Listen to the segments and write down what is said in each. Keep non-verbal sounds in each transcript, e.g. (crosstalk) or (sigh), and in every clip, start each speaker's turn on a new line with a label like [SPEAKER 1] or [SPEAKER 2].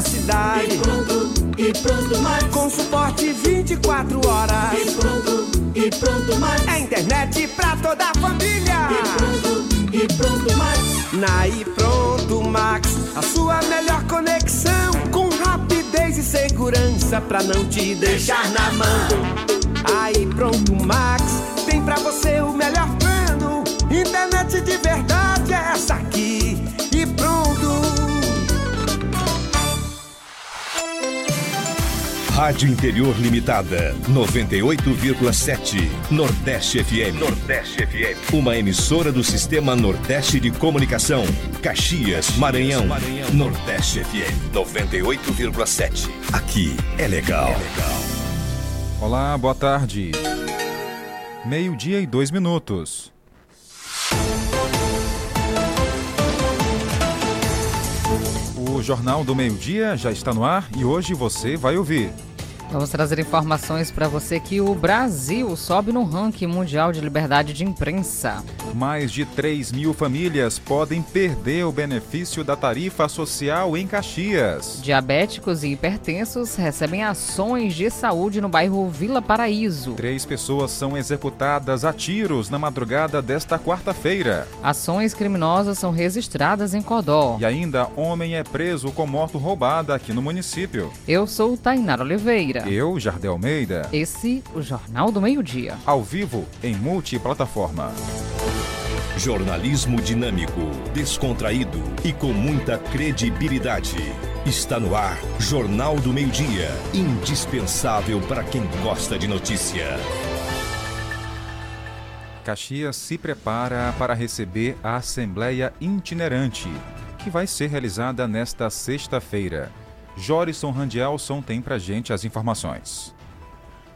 [SPEAKER 1] velocidade.
[SPEAKER 2] E pronto, e pronto mais.
[SPEAKER 1] Com suporte 24 horas.
[SPEAKER 2] E pronto, e pronto mais.
[SPEAKER 1] É internet pra toda a família.
[SPEAKER 2] E pronto, e pronto mais.
[SPEAKER 1] Na e pronto Max, a sua melhor conexão com rapidez e segurança pra não te deixar na mão. Aí pronto Max, tem pra você o melhor plano. Internet de verdade
[SPEAKER 3] Rádio Interior Limitada, 98,7. Nordeste FM.
[SPEAKER 4] Nordeste FM.
[SPEAKER 3] Uma emissora do Sistema Nordeste de Comunicação. Caxias, Maranhão.
[SPEAKER 4] Maranhão.
[SPEAKER 3] Nordeste FM, 98,7. Aqui é legal. É legal.
[SPEAKER 5] Olá, boa tarde. Meio-dia e dois minutos. O Jornal do Meio-Dia já está no ar e hoje você vai ouvir.
[SPEAKER 6] Vamos trazer informações para você que o Brasil sobe no ranking mundial de liberdade de imprensa.
[SPEAKER 5] Mais de 3 mil famílias podem perder o benefício da tarifa social em Caxias.
[SPEAKER 6] Diabéticos e hipertensos recebem ações de saúde no bairro Vila Paraíso.
[SPEAKER 5] Três pessoas são executadas a tiros na madrugada desta quarta-feira.
[SPEAKER 6] Ações criminosas são registradas em Codó.
[SPEAKER 5] E ainda, homem é preso com moto roubada aqui no município.
[SPEAKER 6] Eu sou Tainara Oliveira.
[SPEAKER 5] Eu, Jardel Almeida.
[SPEAKER 6] Esse, o Jornal do Meio-Dia.
[SPEAKER 5] Ao vivo, em multiplataforma.
[SPEAKER 3] Jornalismo dinâmico, descontraído e com muita credibilidade. Está no ar, Jornal do Meio-Dia. Indispensável para quem gosta de notícia.
[SPEAKER 5] Caxias se prepara para receber a Assembleia Itinerante, que vai ser realizada nesta sexta-feira. Jorison Randielson tem pra gente as informações.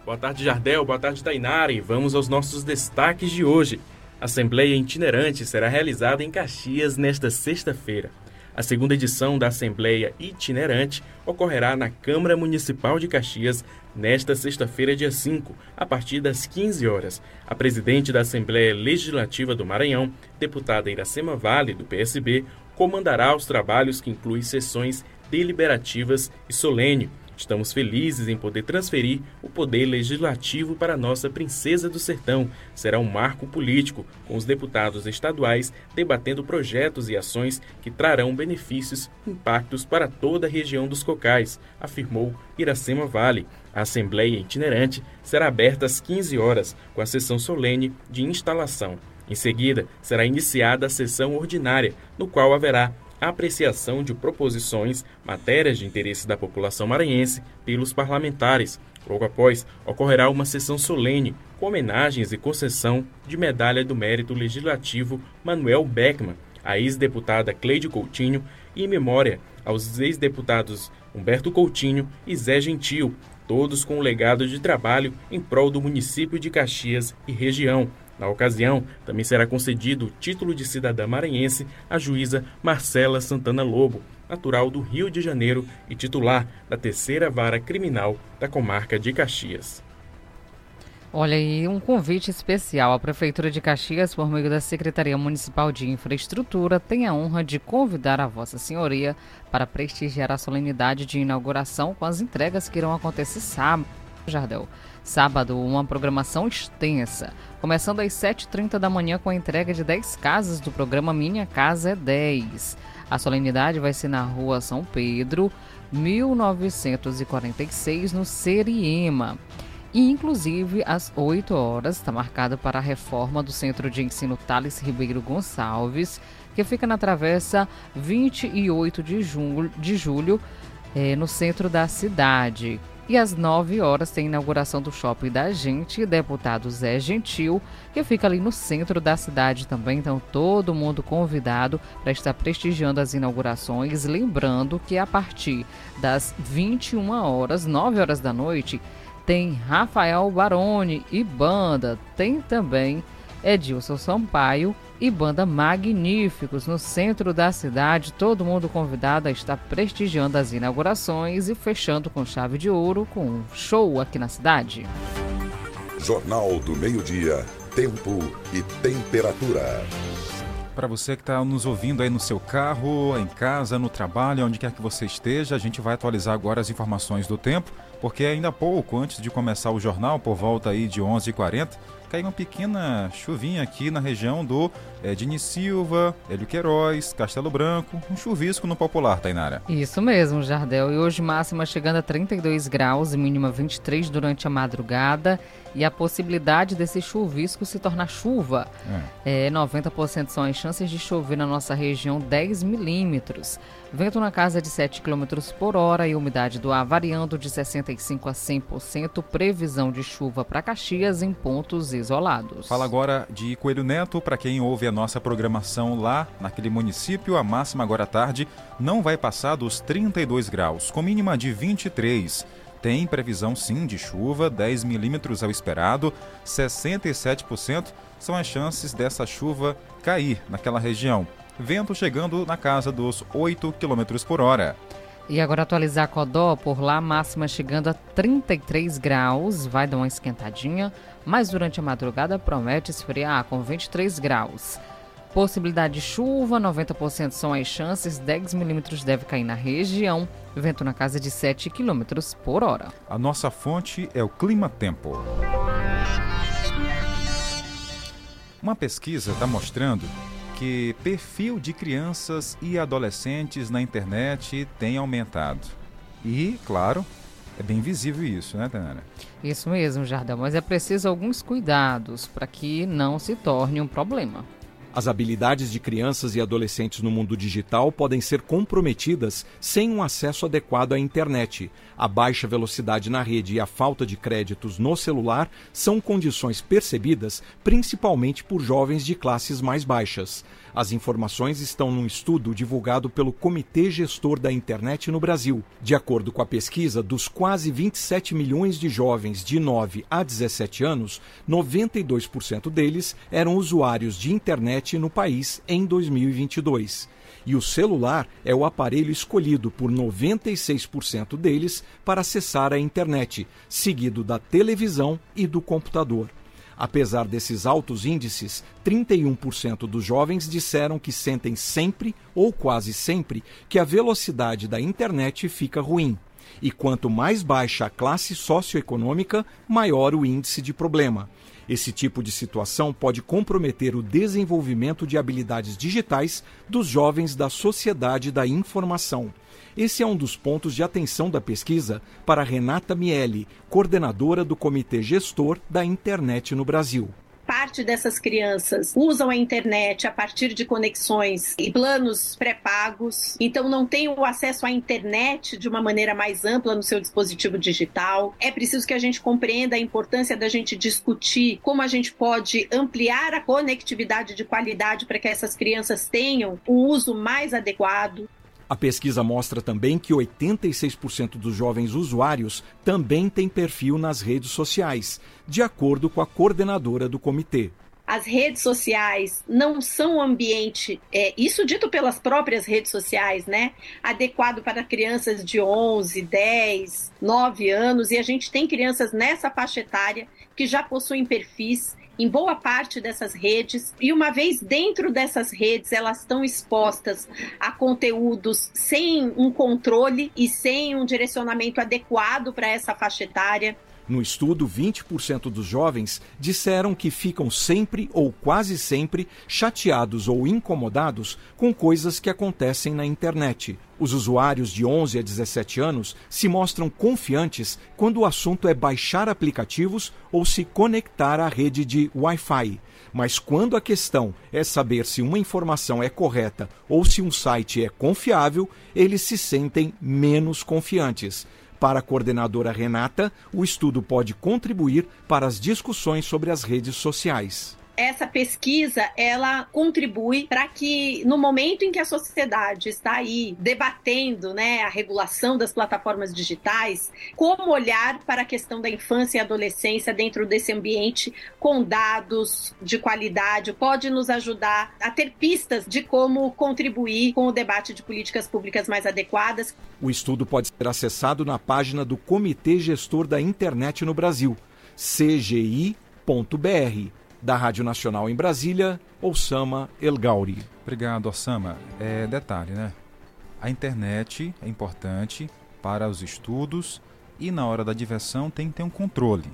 [SPEAKER 7] Boa tarde, Jardel. Boa tarde, Tainari. Vamos aos nossos destaques de hoje. A Assembleia Itinerante será realizada em Caxias nesta sexta-feira. A segunda edição da Assembleia Itinerante ocorrerá na Câmara Municipal de Caxias nesta sexta-feira, dia 5, a partir das 15 horas. A presidente da Assembleia Legislativa do Maranhão, deputada Iracema Vale, do PSB, comandará os trabalhos que incluem sessões deliberativas e solene. Estamos felizes em poder transferir o poder legislativo para nossa princesa do sertão. Será um marco político, com os deputados estaduais debatendo projetos e ações que trarão benefícios e impactos para toda a região dos Cocais, afirmou Iracema Vale. A Assembleia Itinerante será aberta às 15 horas, com a sessão solene de instalação. Em seguida, será iniciada a sessão ordinária, no qual haverá apreciação de proposições, matérias de interesse da população maranhense pelos parlamentares. Logo após, ocorrerá uma sessão solene com homenagens e concessão de medalha do mérito legislativo Manuel Beckman, a ex-deputada Cleide Coutinho e em memória aos ex-deputados Humberto Coutinho e Zé Gentil, todos com um legado de trabalho em prol do município de Caxias e região. Na ocasião, também será concedido o título de cidadã maranhense à juíza Marcela Santana Lobo, natural do Rio de Janeiro e titular da terceira vara criminal da comarca de Caxias.
[SPEAKER 6] Olha aí, um convite especial. A Prefeitura de Caxias, por meio da Secretaria Municipal de Infraestrutura, tem a honra de convidar a Vossa Senhoria para prestigiar a solenidade de inauguração com as entregas que irão acontecer sábado. Jardel. Sábado, uma programação extensa, começando às 7h30 da manhã com a entrega de 10 casas do programa Minha Casa é 10. A solenidade vai ser na rua São Pedro, 1946, no Seriema. E, inclusive, às 8 horas está marcado para a reforma do Centro de Ensino Thales Ribeiro Gonçalves, que fica na travessa 28 de julho, de julho eh, no centro da cidade. E às 9 horas tem inauguração do Shopping da Gente, deputado Zé Gentil, que fica ali no centro da cidade também. Então, todo mundo convidado para estar prestigiando as inaugurações. Lembrando que a partir das 21 horas, 9 horas da noite, tem Rafael Baroni e banda. Tem também Edilson Sampaio e banda Magníficos no centro da cidade. Todo mundo convidado a estar prestigiando as inaugurações e fechando com chave de ouro com um show aqui na cidade.
[SPEAKER 8] Jornal do Meio-Dia, Tempo e Temperatura.
[SPEAKER 5] Para você que está nos ouvindo aí no seu carro, em casa, no trabalho, onde quer que você esteja, a gente vai atualizar agora as informações do tempo, porque ainda há pouco, antes de começar o jornal, por volta aí de 11h40, caiu uma pequena chuvinha aqui na região do é, Dini Silva, Hélio Queiroz, Castelo Branco, um chuvisco no popular, Tainara.
[SPEAKER 6] Isso mesmo, Jardel. E hoje máxima chegando a 32 graus e mínima 23 durante a madrugada. E a possibilidade desse chuvisco se tornar chuva. É. É, 90% são as chances de chover na nossa região 10 milímetros. Vento na casa de 7 km por hora e umidade do ar variando de 65% a 100%. Previsão de chuva para Caxias em pontos isolados.
[SPEAKER 5] Fala agora de Coelho Neto. Para quem ouve a nossa programação lá naquele município, a máxima agora à tarde não vai passar dos 32 graus, com mínima de 23. Tem previsão sim de chuva, 10 milímetros ao esperado, 67% são as chances dessa chuva cair naquela região. Vento chegando na casa dos 8 km por hora.
[SPEAKER 6] E agora atualizar Codó, por lá, máxima chegando a 33 graus, vai dar uma esquentadinha, mas durante a madrugada promete esfriar com 23 graus. Possibilidade de chuva, 90% são as chances, 10 milímetros deve cair na região, vento na casa de 7 km por hora.
[SPEAKER 5] A nossa fonte é o Clima Tempo. Uma pesquisa está mostrando que perfil de crianças e adolescentes na internet tem aumentado. E, claro, é bem visível isso, né, Tanara?
[SPEAKER 6] Isso mesmo, Jardel, mas é preciso alguns cuidados para que não se torne um problema.
[SPEAKER 4] As habilidades de crianças e adolescentes no mundo digital podem ser comprometidas sem um acesso adequado à internet. A baixa velocidade na rede e a falta de créditos no celular são condições percebidas principalmente por jovens de classes mais baixas. As informações estão num estudo divulgado pelo Comitê Gestor da Internet no Brasil. De acordo com a pesquisa, dos quase 27 milhões de jovens de 9 a 17 anos, 92% deles eram usuários de internet no país em 2022 e o celular é o aparelho escolhido por 96% deles para acessar a internet, seguido da televisão e do computador. Apesar desses altos índices, 31% dos jovens disseram que sentem sempre ou quase sempre que a velocidade da internet fica ruim. E quanto mais baixa a classe socioeconômica, maior o índice de problema. Esse tipo de situação pode comprometer o desenvolvimento de habilidades digitais dos jovens da sociedade da informação. Esse é um dos pontos de atenção da pesquisa para Renata Miele, coordenadora do Comitê Gestor da Internet no Brasil
[SPEAKER 8] parte dessas crianças usam a internet a partir de conexões e planos pré-pagos, então não tem o acesso à internet de uma maneira mais ampla no seu dispositivo digital. É preciso que a gente compreenda a importância da gente discutir como a gente pode ampliar a conectividade de qualidade para que essas crianças tenham o uso mais adequado.
[SPEAKER 4] A pesquisa mostra também que 86% dos jovens usuários também têm perfil nas redes sociais, de acordo com a coordenadora do comitê
[SPEAKER 8] as redes sociais não são um ambiente, é, isso dito pelas próprias redes sociais, né? Adequado para crianças de 11, 10, 9 anos, e a gente tem crianças nessa faixa etária que já possuem perfis em boa parte dessas redes, e uma vez dentro dessas redes, elas estão expostas a conteúdos sem um controle e sem um direcionamento adequado para essa faixa etária.
[SPEAKER 4] No estudo, 20% dos jovens disseram que ficam sempre ou quase sempre chateados ou incomodados com coisas que acontecem na internet. Os usuários de 11 a 17 anos se mostram confiantes quando o assunto é baixar aplicativos ou se conectar à rede de Wi-Fi. Mas quando a questão é saber se uma informação é correta ou se um site é confiável, eles se sentem menos confiantes. Para a coordenadora Renata, o estudo pode contribuir para as discussões sobre as redes sociais
[SPEAKER 8] essa pesquisa ela contribui para que no momento em que a sociedade está aí debatendo né, a regulação das plataformas digitais, como olhar para a questão da infância e adolescência dentro desse ambiente com dados de qualidade pode nos ajudar a ter pistas de como contribuir com o debate de políticas públicas mais adequadas.
[SPEAKER 4] O estudo pode ser acessado na página do Comitê Gestor da Internet no Brasil, cgi.br Da Rádio Nacional em Brasília, Osama El Gauri.
[SPEAKER 5] Obrigado, Osama. É, detalhe, né? A internet é importante para os estudos e na hora da diversão tem que ter um controle.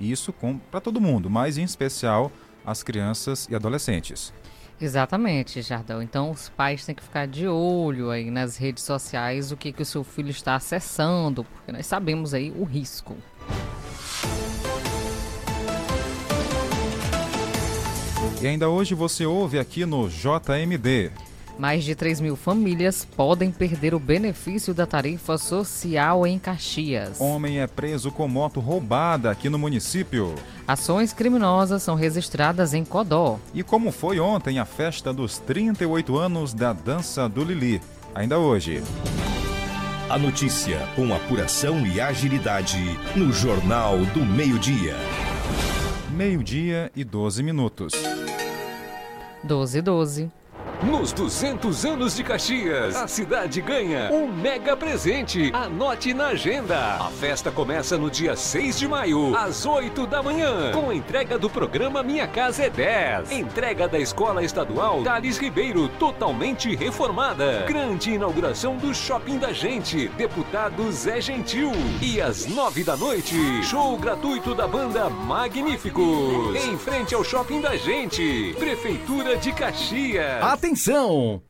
[SPEAKER 5] Isso para todo mundo, mas em especial as crianças e adolescentes.
[SPEAKER 6] Exatamente, Jardão. Então os pais têm que ficar de olho aí nas redes sociais o que, que o seu filho está acessando, porque nós sabemos aí o risco.
[SPEAKER 5] E ainda hoje você ouve aqui no JMD.
[SPEAKER 6] Mais de 3 mil famílias podem perder o benefício da tarifa social em Caxias.
[SPEAKER 5] Homem é preso com moto roubada aqui no município.
[SPEAKER 6] Ações criminosas são registradas em Codó.
[SPEAKER 5] E como foi ontem a festa dos 38 anos da dança do Lili? Ainda hoje.
[SPEAKER 9] A notícia com apuração e agilidade no Jornal do Meio-Dia.
[SPEAKER 5] Meio-dia e 12 minutos.
[SPEAKER 6] 12 e 12.
[SPEAKER 10] Nos 200 anos de Caxias, a cidade ganha um mega presente. Anote na agenda. A festa começa no dia 6 de maio, às 8 da manhã, com entrega do programa Minha Casa é 10. Entrega da Escola Estadual Thales Ribeiro, totalmente reformada. Grande inauguração do Shopping da Gente, deputado Zé Gentil. E às 9 da noite, show gratuito da banda Magníficos. Em frente ao Shopping da Gente, Prefeitura de Caxias.
[SPEAKER 11] Atenção!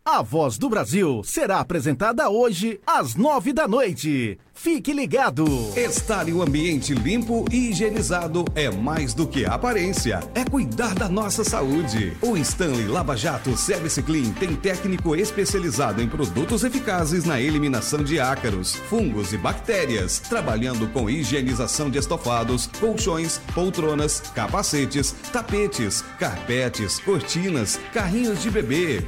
[SPEAKER 11] A Voz do Brasil será apresentada hoje às nove da noite. Fique ligado!
[SPEAKER 12] Estar em um ambiente limpo e higienizado é mais do que aparência, é cuidar da nossa saúde. O Stanley Lava Jato Service Clean tem técnico especializado em produtos eficazes na eliminação de ácaros, fungos e bactérias, trabalhando com higienização de estofados, colchões, poltronas, capacetes, tapetes, carpetes, cortinas, carrinhos de bebê,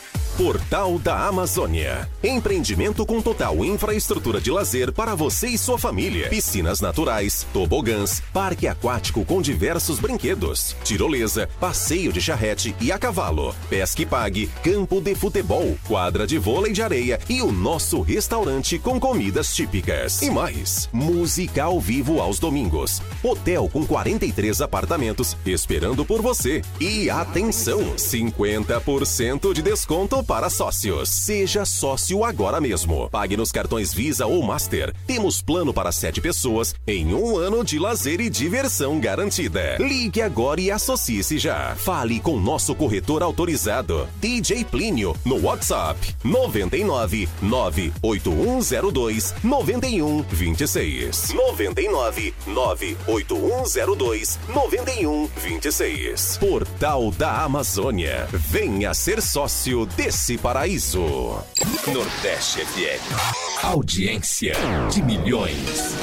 [SPEAKER 9] Portal da Amazônia. Empreendimento com total infraestrutura de lazer para você e sua família. Piscinas naturais, tobogãs, parque aquático com diversos brinquedos, tirolesa, passeio de charrete e a cavalo, pesca e pague, campo de futebol, quadra de vôlei de areia e o nosso restaurante com comidas típicas. E mais, música ao vivo aos domingos. Hotel com 43 apartamentos esperando por você. E atenção, 50% de desconto para sócios. Seja sócio agora mesmo. Pague nos cartões Visa ou Master. Temos plano para sete pessoas em um ano de lazer e diversão garantida. Ligue agora e associe-se já. Fale com nosso corretor autorizado, DJ Plínio, no WhatsApp 99 98102 9126. 99 98102 9126. Portal da Amazônia. Venha ser sócio desse paraíso. Nordeste FM. Audiência de milhões.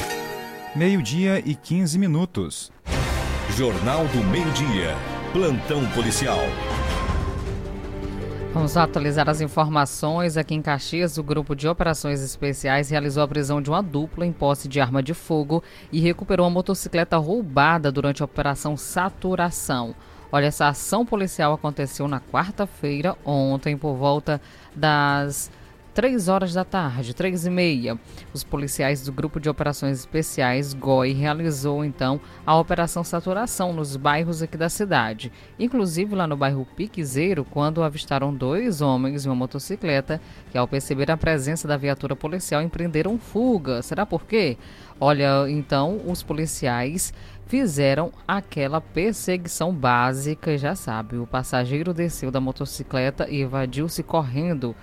[SPEAKER 5] Meio-dia e 15 minutos.
[SPEAKER 9] Jornal do Meio-Dia. Plantão policial.
[SPEAKER 6] Vamos atualizar as informações. Aqui em Caxias, o Grupo de Operações Especiais realizou a prisão de uma dupla em posse de arma de fogo e recuperou uma motocicleta roubada durante a Operação Saturação. Olha, essa ação policial aconteceu na quarta-feira, ontem, por volta das 3 horas da tarde, 3 e meia. Os policiais do Grupo de Operações Especiais, GOI, realizou então a Operação Saturação nos bairros aqui da cidade. Inclusive lá no bairro Piquezeiro, quando avistaram dois homens em uma motocicleta, que ao perceber a presença da viatura policial empreenderam fuga. Será por quê? Olha, então os policiais fizeram aquela perseguição básica, já sabe, o passageiro desceu da motocicleta e evadiu-se correndo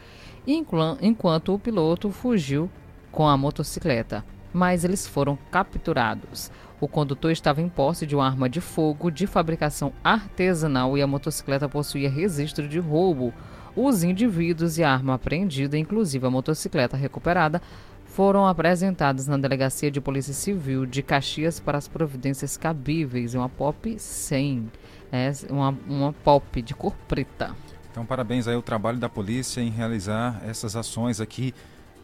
[SPEAKER 6] enquanto o piloto fugiu com a motocicleta, mas eles foram capturados. O condutor estava em posse de uma arma de fogo de fabricação artesanal e a motocicleta possuía registro de roubo. Os indivíduos e a arma apreendida, inclusive a motocicleta recuperada, foram apresentadas na Delegacia de Polícia Civil de Caxias para as providências cabíveis. Uma POP 100, é uma, uma POP de cor preta.
[SPEAKER 5] Então, parabéns aí ao trabalho da polícia em realizar essas ações aqui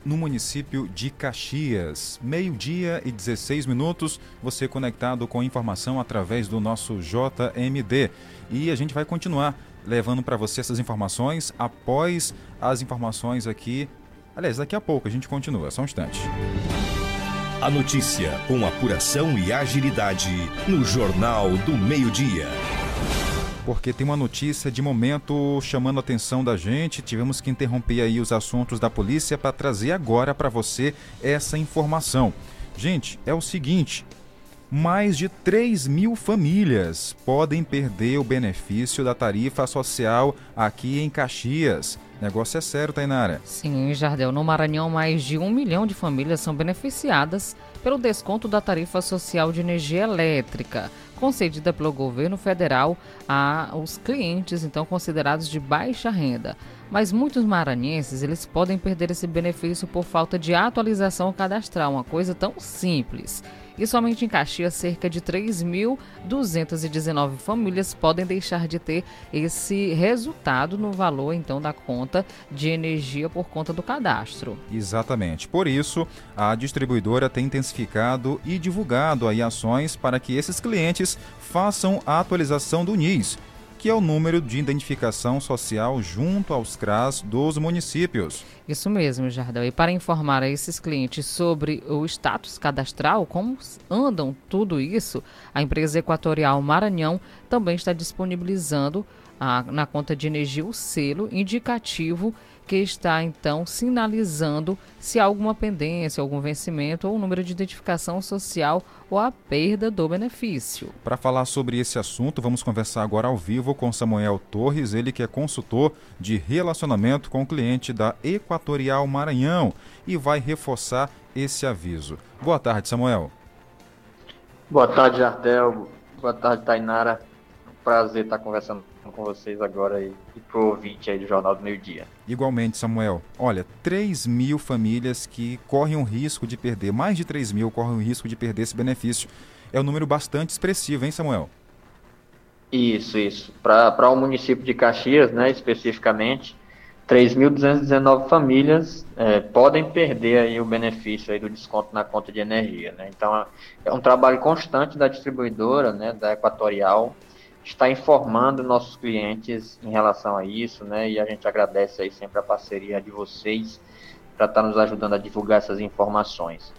[SPEAKER 5] no município de Caxias. Meio-dia e 16 minutos, você conectado com informação através do nosso JMD. E a gente vai continuar levando para você essas informações após as informações aqui. Aliás, daqui a pouco a gente continua, só um instante.
[SPEAKER 3] A notícia com apuração e agilidade no Jornal do Meio-Dia
[SPEAKER 5] porque tem uma notícia de momento chamando a atenção da gente. Tivemos que interromper aí os assuntos da polícia para trazer agora para você essa informação. Gente, é o seguinte: mais de 3 mil famílias podem perder o benefício da tarifa social aqui em Caxias. Negócio é sério, Tainara.
[SPEAKER 6] Sim, Jardel. No Maranhão, mais de um milhão de famílias são beneficiadas pelo desconto da tarifa social de energia elétrica, concedida pelo governo federal aos clientes então considerados de baixa renda. Mas muitos maranhenses eles podem perder esse benefício por falta de atualização cadastral, uma coisa tão simples. E somente em Caxias, cerca de 3.219 famílias podem deixar de ter esse resultado no valor então da conta de energia por conta do cadastro.
[SPEAKER 5] Exatamente. Por isso, a distribuidora tem intensificado e divulgado aí ações para que esses clientes façam a atualização do NIS que é o número de identificação social junto aos CRAS dos municípios.
[SPEAKER 6] Isso mesmo, Jardel. E para informar a esses clientes sobre o status cadastral, como andam tudo isso, a empresa Equatorial Maranhão também está disponibilizando a, na conta de energia o selo indicativo que está então sinalizando se há alguma pendência, algum vencimento ou número de identificação social ou a perda do benefício.
[SPEAKER 5] Para falar sobre esse assunto, vamos conversar agora ao vivo com Samuel Torres, ele que é consultor de relacionamento com o cliente da Equatorial Maranhão e vai reforçar esse aviso. Boa tarde, Samuel.
[SPEAKER 13] Boa tarde, Jardel. Boa tarde, Tainara. Prazer estar conversando com vocês agora e, e pro ouvinte aí do Jornal do Meio Dia.
[SPEAKER 5] Igualmente, Samuel. Olha, 3 mil famílias que correm o risco de perder, mais de 3 mil correm o risco de perder esse benefício. É um número bastante expressivo, hein, Samuel?
[SPEAKER 13] Isso, isso. Para o município de Caxias, né, especificamente, 3.219 famílias é, podem perder aí o benefício aí do desconto na conta de energia. Né? Então, é um trabalho constante da distribuidora, né, da Equatorial, está informando nossos clientes em relação a isso, né? E a gente agradece aí sempre a parceria de vocês para estar nos ajudando a divulgar essas informações.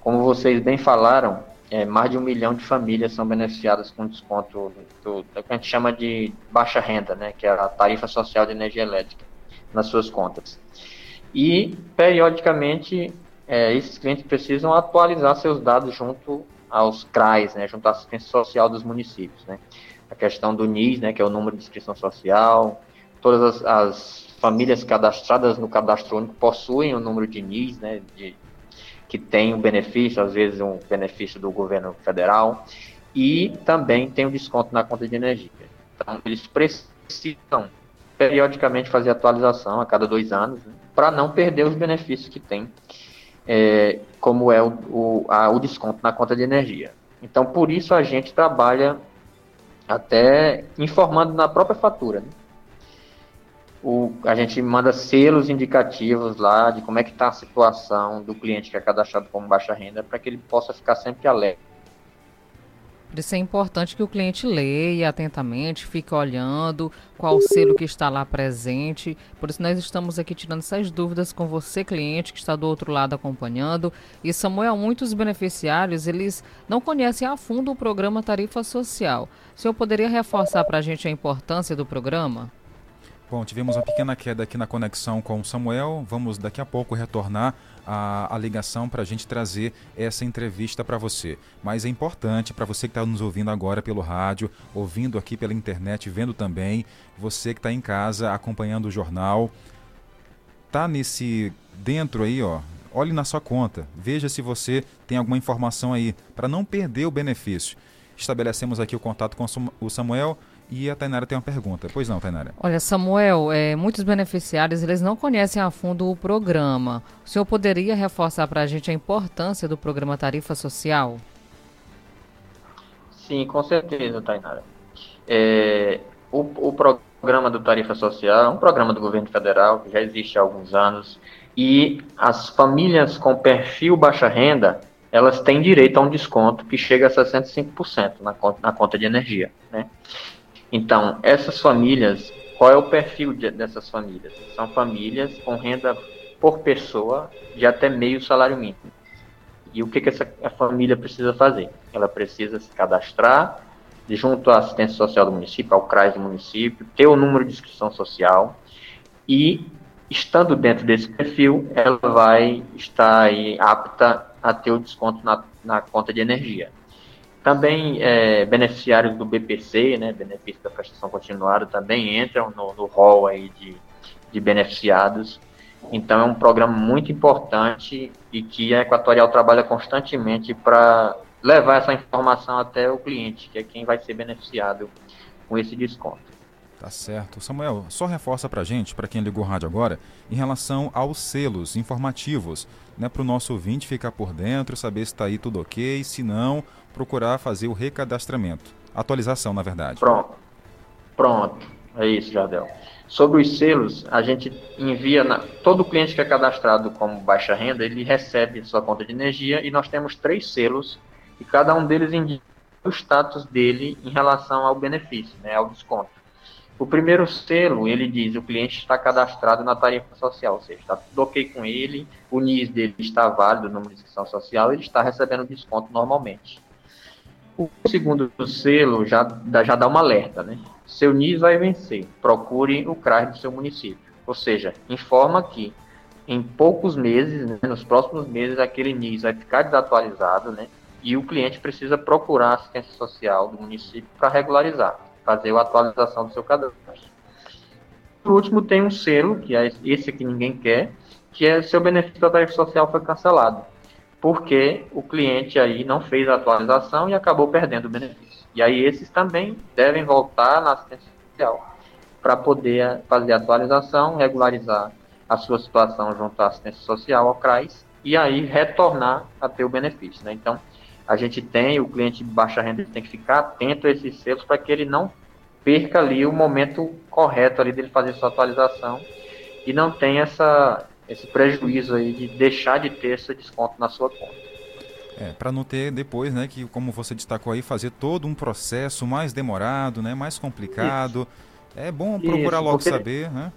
[SPEAKER 13] Como vocês bem falaram, é, mais de um milhão de famílias são beneficiadas com desconto do, do, que a gente chama de baixa renda, né? Que é a tarifa social de energia elétrica nas suas contas. E periodicamente é, esses clientes precisam atualizar seus dados junto aos CRAs, né? Junto à assistência social dos municípios, né? A questão do NIS, né, que é o número de inscrição social. Todas as, as famílias cadastradas no cadastro único possuem o número de NIS, né, de, que tem um benefício, às vezes um benefício do governo federal, e também tem o um desconto na conta de energia. Então, eles precisam periodicamente fazer atualização a cada dois anos, né, para não perder os benefícios que tem, é, como é o, o, a, o desconto na conta de energia. Então, por isso a gente trabalha até informando na própria fatura. Né? O, a gente manda selos indicativos lá de como é que está a situação do cliente que é cadastrado como baixa renda para que ele possa ficar sempre alerta
[SPEAKER 6] por isso é importante que o cliente leia atentamente, fique olhando qual selo que está lá presente. Por isso nós estamos aqui tirando essas dúvidas com você, cliente, que está do outro lado acompanhando. E Samuel, muitos beneficiários, eles não conhecem a fundo o programa Tarifa Social. O senhor poderia reforçar para a gente a importância do programa?
[SPEAKER 5] Bom, tivemos uma pequena queda aqui na conexão com o Samuel. Vamos daqui a pouco retornar a ligação para a gente trazer essa entrevista para você. Mas é importante para você que está nos ouvindo agora pelo rádio, ouvindo aqui pela internet, vendo também, você que está em casa acompanhando o jornal, tá nesse dentro aí, ó. Olhe na sua conta, veja se você tem alguma informação aí para não perder o benefício. Estabelecemos aqui o contato com o Samuel E a Tainara tem uma pergunta. Pois não, Tainara.
[SPEAKER 6] Olha, Samuel, é, muitos beneficiários eles não conhecem a fundo o programa. O senhor poderia reforçar para a gente a importância do programa Tarifa Social?
[SPEAKER 13] Sim, com certeza, Tainara. É, o, o programa do Tarifa Social é um programa do governo federal que já existe há alguns anos e as famílias com perfil baixa renda elas têm direito a um desconto que chega a 65% na conta, na conta de energia. Né? Então, essas famílias, qual é o perfil de, dessas famílias? São famílias com renda por pessoa de até meio salário mínimo. E o que, que essa família precisa fazer? Ela precisa se cadastrar junto à assistência social do município, ao CRAS do município, ter o número de inscrição social e, estando dentro desse perfil, ela vai estar apta a ter o desconto na, na conta de energia. Também é, beneficiários do BPC, né, benefício da prestação continuada, também entram no, no rol aí de, de beneficiados. Então é um programa muito importante e que a Equatorial trabalha constantemente para levar essa informação até o cliente, que é quem vai ser beneficiado com esse desconto.
[SPEAKER 5] Tá certo. Samuel, só reforça para gente, para quem ligou o rádio agora, em relação aos selos informativos, né, para o nosso ouvinte ficar por dentro, saber se está aí tudo ok, se não, procurar fazer o recadastramento. Atualização, na verdade.
[SPEAKER 13] Pronto. Pronto. É isso, Jardel. Sobre os selos, a gente envia na, todo cliente que é cadastrado como baixa renda, ele recebe sua conta de energia e nós temos três selos e cada um deles indica o status dele em relação ao benefício, né, ao desconto. O primeiro selo, ele diz o cliente está cadastrado na tarifa social, ou seja, está tudo ok com ele, o NIS dele está válido, de inscrição social, ele está recebendo desconto normalmente. O segundo selo já, já dá uma alerta, né? Seu NIS vai vencer, procure o CRAS do seu município. Ou seja, informa que em poucos meses, né, nos próximos meses, aquele NIS vai ficar desatualizado, né? E o cliente precisa procurar a assistência social do município para regularizar fazer a atualização do seu cadastro. Por último, tem um selo, que é esse que ninguém quer, que é seu benefício da tarifa social foi cancelado, porque o cliente aí não fez a atualização e acabou perdendo o benefício. E aí esses também devem voltar na assistência social para poder fazer a atualização, regularizar a sua situação junto à assistência social, ao CRAS, e aí retornar a ter o benefício. Né? Então, a gente tem, o cliente de baixa renda tem que ficar atento a esses selos para que ele não perca ali o momento correto ali dele fazer sua atualização e não tenha essa, esse prejuízo aí de deixar de ter esse desconto na sua conta.
[SPEAKER 5] É, para não ter depois, né, que como você destacou aí, fazer todo um processo mais demorado, né, mais complicado. Isso. É bom procurar Isso, logo saber, né?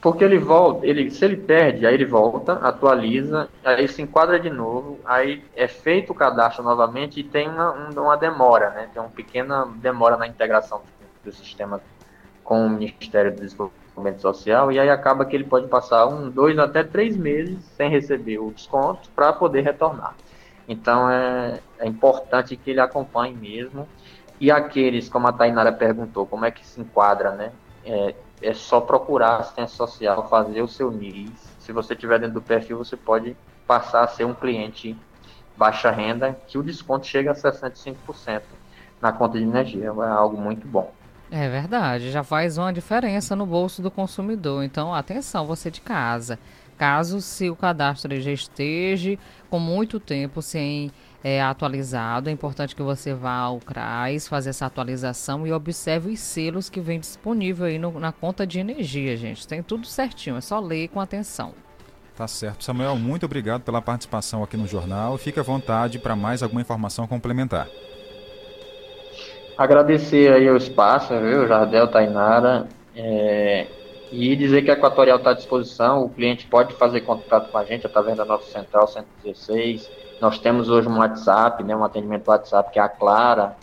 [SPEAKER 13] Porque ele volta, ele, se ele perde, aí ele volta, atualiza, aí se enquadra de novo, aí é feito o cadastro novamente e tem uma, uma demora, né? Tem uma pequena demora na integração do sistema com o Ministério do Desenvolvimento Social, e aí acaba que ele pode passar um, dois até três meses sem receber o desconto para poder retornar. Então é, é importante que ele acompanhe mesmo. E aqueles, como a Tainara perguntou, como é que se enquadra, né? É, é só procurar assistência social, fazer o seu NIS. Se você estiver dentro do perfil, você pode passar a ser um cliente baixa renda, que o desconto chega a 65% na conta de energia. É algo muito bom.
[SPEAKER 6] É verdade, já faz uma diferença no bolso do consumidor. Então, atenção, você de casa. Caso se o cadastro já esteja com muito tempo sem é, atualizado. É importante que você vá ao CRAS, fazer essa atualização e observe os selos que vem disponível aí no, na conta de energia, gente. Tem tudo certinho, é só ler com atenção.
[SPEAKER 5] Tá certo. Samuel, muito obrigado pela participação aqui no jornal. Fique à vontade para mais alguma informação complementar.
[SPEAKER 13] Agradecer aí o espaço, viu, Jardel, Tainara, é, e dizer que a Equatorial está à disposição, o cliente pode fazer contato com a gente através da nossa central 116, nós temos hoje um WhatsApp, né, um atendimento WhatsApp que é a Clara,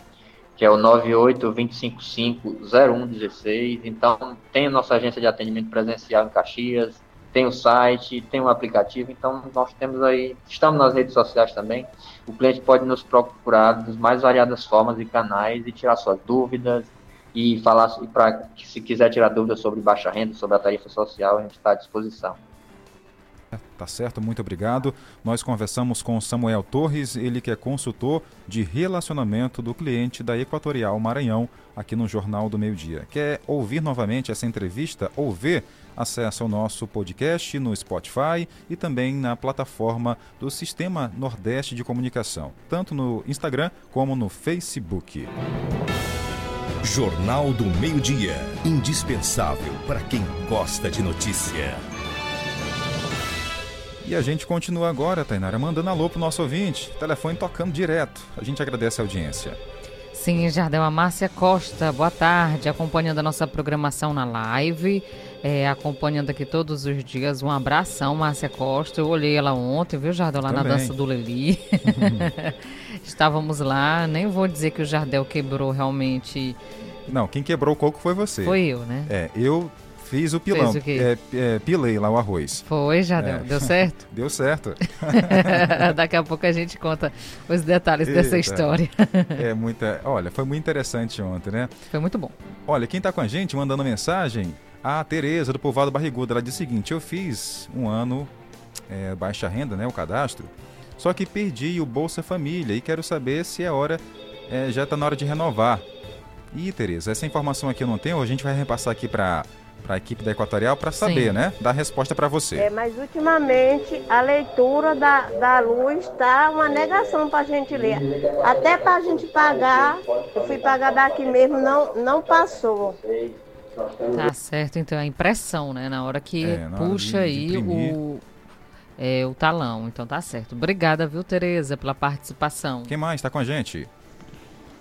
[SPEAKER 13] que é o 982550116. Então, tem a nossa agência de atendimento presencial em Caxias, tem o site, tem o aplicativo. Então, nós temos aí, estamos nas redes sociais também. O cliente pode nos procurar das mais variadas formas e canais e tirar suas dúvidas e falar, para se quiser tirar dúvidas sobre baixa renda, sobre a tarifa social, a gente está à disposição.
[SPEAKER 5] Tá certo, muito obrigado. Nós conversamos com Samuel Torres, ele que é consultor de relacionamento do cliente da Equatorial Maranhão, aqui no Jornal do Meio Dia. Quer ouvir novamente essa entrevista ou ver? Acesse o nosso podcast no Spotify e também na plataforma do Sistema Nordeste de Comunicação, tanto no Instagram como no Facebook.
[SPEAKER 3] Jornal do Meio-Dia. Indispensável para quem gosta de notícia.
[SPEAKER 5] E a gente continua agora, Tainara, mandando alô pro nosso ouvinte. Telefone tocando direto. A gente agradece a audiência.
[SPEAKER 6] Sim, Jardel, a Márcia Costa, boa tarde, acompanhando a nossa programação na live, é, acompanhando aqui todos os dias. Um abração, Márcia Costa. Eu olhei ela ontem, viu, Jardel, lá
[SPEAKER 5] Também.
[SPEAKER 6] na dança do Leli. (laughs) Estávamos lá, nem vou dizer que o Jardel quebrou realmente.
[SPEAKER 5] Não, quem quebrou o coco foi você.
[SPEAKER 6] Foi eu, né?
[SPEAKER 5] É, eu fiz o pilão.
[SPEAKER 6] Fez o quê?
[SPEAKER 5] É, é, pilei lá o arroz.
[SPEAKER 6] Foi, Jardel,
[SPEAKER 5] É.
[SPEAKER 6] deu certo? (laughs)
[SPEAKER 5] Deu certo. (laughs)
[SPEAKER 6] Daqui a pouco a gente conta os detalhes dessa
[SPEAKER 5] Eita.
[SPEAKER 6] história.
[SPEAKER 5] É muita. Olha, foi muito interessante ontem, né?
[SPEAKER 6] Foi muito bom.
[SPEAKER 5] Olha, quem tá com a gente mandando mensagem, a Tereza do Povoado Barrigudo, ela diz o seguinte: eu fiz um ano é, baixa renda, né? O cadastro. Só que perdi o Bolsa Família e quero saber se é hora, é, já tá na hora de renovar. Ih, Tereza, essa informação aqui eu não tenho, a gente vai repassar aqui para a equipe da Equatorial para saber,
[SPEAKER 14] Sim.
[SPEAKER 5] né? Dar resposta para você.
[SPEAKER 14] É, mas ultimamente a leitura da, da luz está uma negação para a gente ler. Até para a gente pagar, eu fui pagar daqui mesmo, não, não passou.
[SPEAKER 6] Tá certo, então a impressão, né? Na hora que
[SPEAKER 5] É, na hora
[SPEAKER 6] puxa
[SPEAKER 5] de- de
[SPEAKER 6] aí
[SPEAKER 5] imprimir.
[SPEAKER 6] o, é, o talão. Então tá certo. Obrigada, viu, Tereza, pela participação.
[SPEAKER 5] Quem mais está com a gente?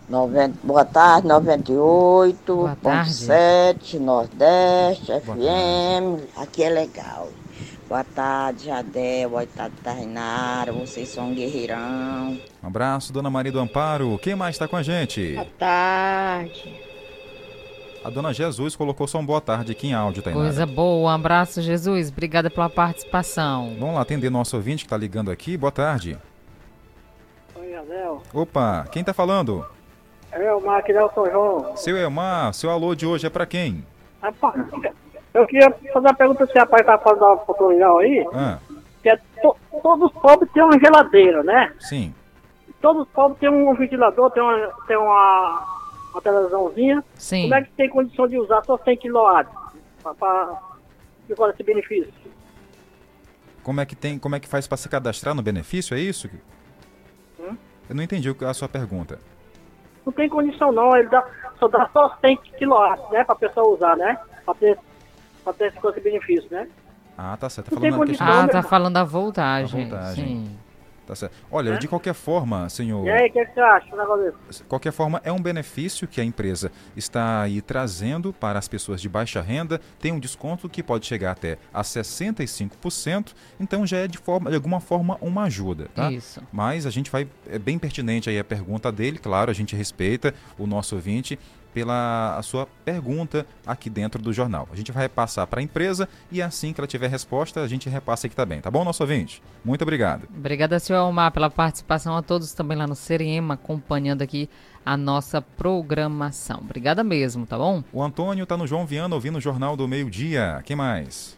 [SPEAKER 15] 90, boa tarde, 98,
[SPEAKER 6] tarde.
[SPEAKER 15] 7, Nordeste, FM, aqui é legal. Boa tarde, Jadel, boa tarde, Tainara, vocês são um guerreirão.
[SPEAKER 5] Um abraço, Dona Maria do Amparo. Quem mais está com a gente?
[SPEAKER 15] Boa tarde.
[SPEAKER 5] A Dona Jesus colocou só um boa tarde aqui em áudio, Tainara.
[SPEAKER 6] Coisa boa, um abraço, Jesus. Obrigada pela participação.
[SPEAKER 5] Vamos lá atender nosso ouvinte que está ligando aqui. Boa tarde.
[SPEAKER 16] Oi, Adel.
[SPEAKER 5] Opa, quem está falando?
[SPEAKER 16] É o Maquinel São João.
[SPEAKER 5] Seu Elmar, seu alô de hoje é para quem?
[SPEAKER 16] Rapaz, eu queria fazer uma pergunta se o rapaz tá falando da oportunidade aí.
[SPEAKER 5] Ah,
[SPEAKER 16] Que é to- todos os pobres têm uma geladeira, né?
[SPEAKER 5] sim.
[SPEAKER 16] Todos os pobres têm um ventilador, tem uma, tem uma, uma televisãozinha.
[SPEAKER 6] Sim.
[SPEAKER 16] Como é que tem condição de usar só 100 kW? Para qual esse benefício?
[SPEAKER 5] Como é que tem, como é que faz para se cadastrar no benefício, é isso?
[SPEAKER 16] Hum?
[SPEAKER 5] Eu não entendi a sua pergunta.
[SPEAKER 16] Não tem condição não, ele dá, só dá só 100 kW, né? Pra pessoa usar, né? Pra ter, pra ter esse benefício, né?
[SPEAKER 5] Ah, tá certo. Tá
[SPEAKER 16] Não tem
[SPEAKER 5] falando questão
[SPEAKER 6] Ah, tá falando da voltagem.
[SPEAKER 5] da voltagem.
[SPEAKER 6] Sim.
[SPEAKER 5] Tá certo. Olha,
[SPEAKER 16] É?
[SPEAKER 5] de qualquer forma, senhor.
[SPEAKER 16] E aí, o que, que você acha?
[SPEAKER 5] De qualquer forma, é um benefício que a empresa está aí trazendo para as pessoas de baixa renda. Tem um desconto que pode chegar até a 65%. Então já é de, forma, de alguma forma uma ajuda, tá?
[SPEAKER 6] Isso.
[SPEAKER 5] Mas a gente vai. É bem pertinente aí a pergunta dele, claro, a gente respeita o nosso ouvinte pela sua pergunta aqui dentro do jornal. A gente vai repassar para a empresa e assim que ela tiver resposta, a gente repassa aqui também, tá bom, nosso ouvinte? Muito obrigado.
[SPEAKER 6] Obrigada, senhor Almar, pela participação. A todos também lá no Serema, acompanhando aqui a nossa programação. Obrigada mesmo, tá bom?
[SPEAKER 5] O Antônio tá no João Viana ouvindo o Jornal do Meio Dia. Quem mais?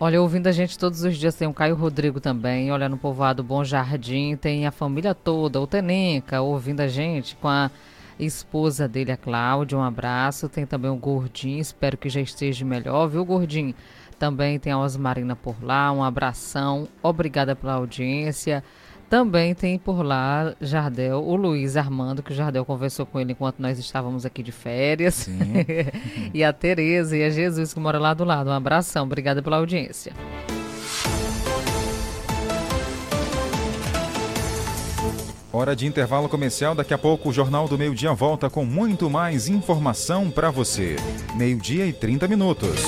[SPEAKER 6] Olha, ouvindo a gente todos os dias, tem o Caio Rodrigo também, olha no povoado Bom Jardim, tem a família toda, o Tenenca, ouvindo a gente com a esposa dele, a Cláudia, um abraço, tem também o Gordinho, espero que já esteja melhor, viu, Gordinho? Também tem a Osmarina por lá, um abração, obrigada pela audiência. Também tem por lá Jardel, o Luiz Armando, que o Jardel conversou com ele enquanto nós estávamos aqui de férias. (laughs) e a Tereza e a Jesus, que mora lá do lado. Um abração, obrigada pela audiência.
[SPEAKER 5] Hora de intervalo comercial. Daqui a pouco o Jornal do Meio Dia volta com muito mais informação para você. Meio-dia e 30 minutos.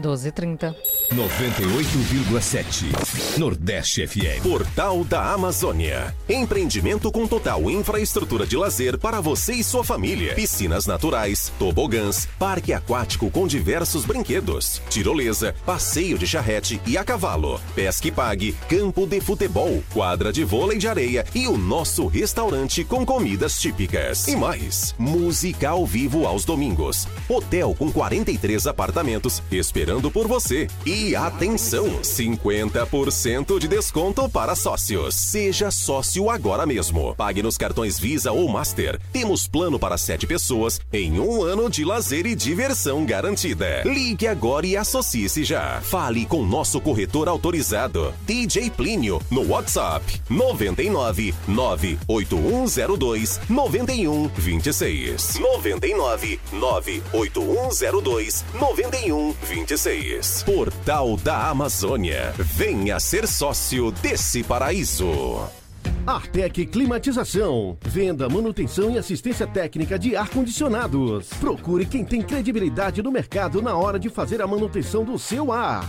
[SPEAKER 6] 12h30.
[SPEAKER 3] 98,7 Nordeste FM.
[SPEAKER 9] Portal da Amazônia. Empreendimento com total infraestrutura de lazer para você e sua família. Piscinas naturais, tobogãs, parque aquático com diversos brinquedos, tirolesa, passeio de charrete e a cavalo, pesca e pague, campo de futebol, quadra de vôlei de areia e o nosso restaurante com comidas típicas. E mais, música ao vivo aos domingos. Hotel com 43 apartamentos esperando por você. E E atenção, 50% de desconto para sócios. Seja sócio agora mesmo. Pague nos cartões Visa ou Master. Temos plano para sete pessoas em um ano de lazer e diversão garantida. Ligue agora e associe-se já. Fale com nosso corretor autorizado, DJ Plínio, no WhatsApp 99 98102 9126. 99 98102 9126. Portal da Amazônia. Venha ser sócio desse paraíso.
[SPEAKER 11] Artec Climatização. Venda, manutenção e assistência técnica de ar-condicionados. Procure quem tem credibilidade no mercado na hora de fazer a manutenção do seu ar.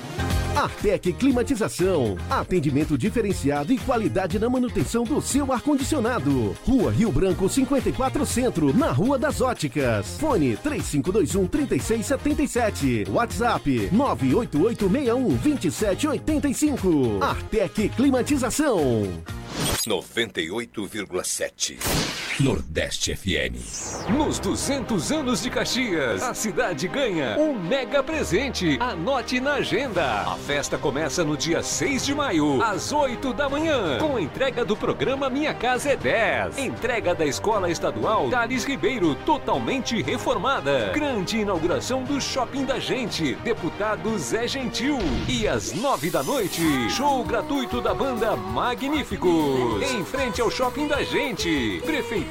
[SPEAKER 11] Artec Climatização. Atendimento diferenciado e qualidade na manutenção do seu ar-condicionado. Rua Rio Branco 54 Centro, na Rua das Óticas. Fone 3521 3677. WhatsApp 98861 2785. Artec Climatização.
[SPEAKER 3] 98,7 Nordeste FM.
[SPEAKER 10] Nos 200 anos de Caxias, a cidade ganha um mega presente. Anote na agenda. A festa começa no dia 6 de maio, às 8 da manhã, com entrega do programa Minha Casa é 10. Entrega da Escola Estadual Thales Ribeiro, totalmente reformada. Grande inauguração do Shopping da Gente, deputado Zé Gentil. E às 9 da noite, show gratuito da banda Magníficos. Em frente ao Shopping da Gente, Prefeitura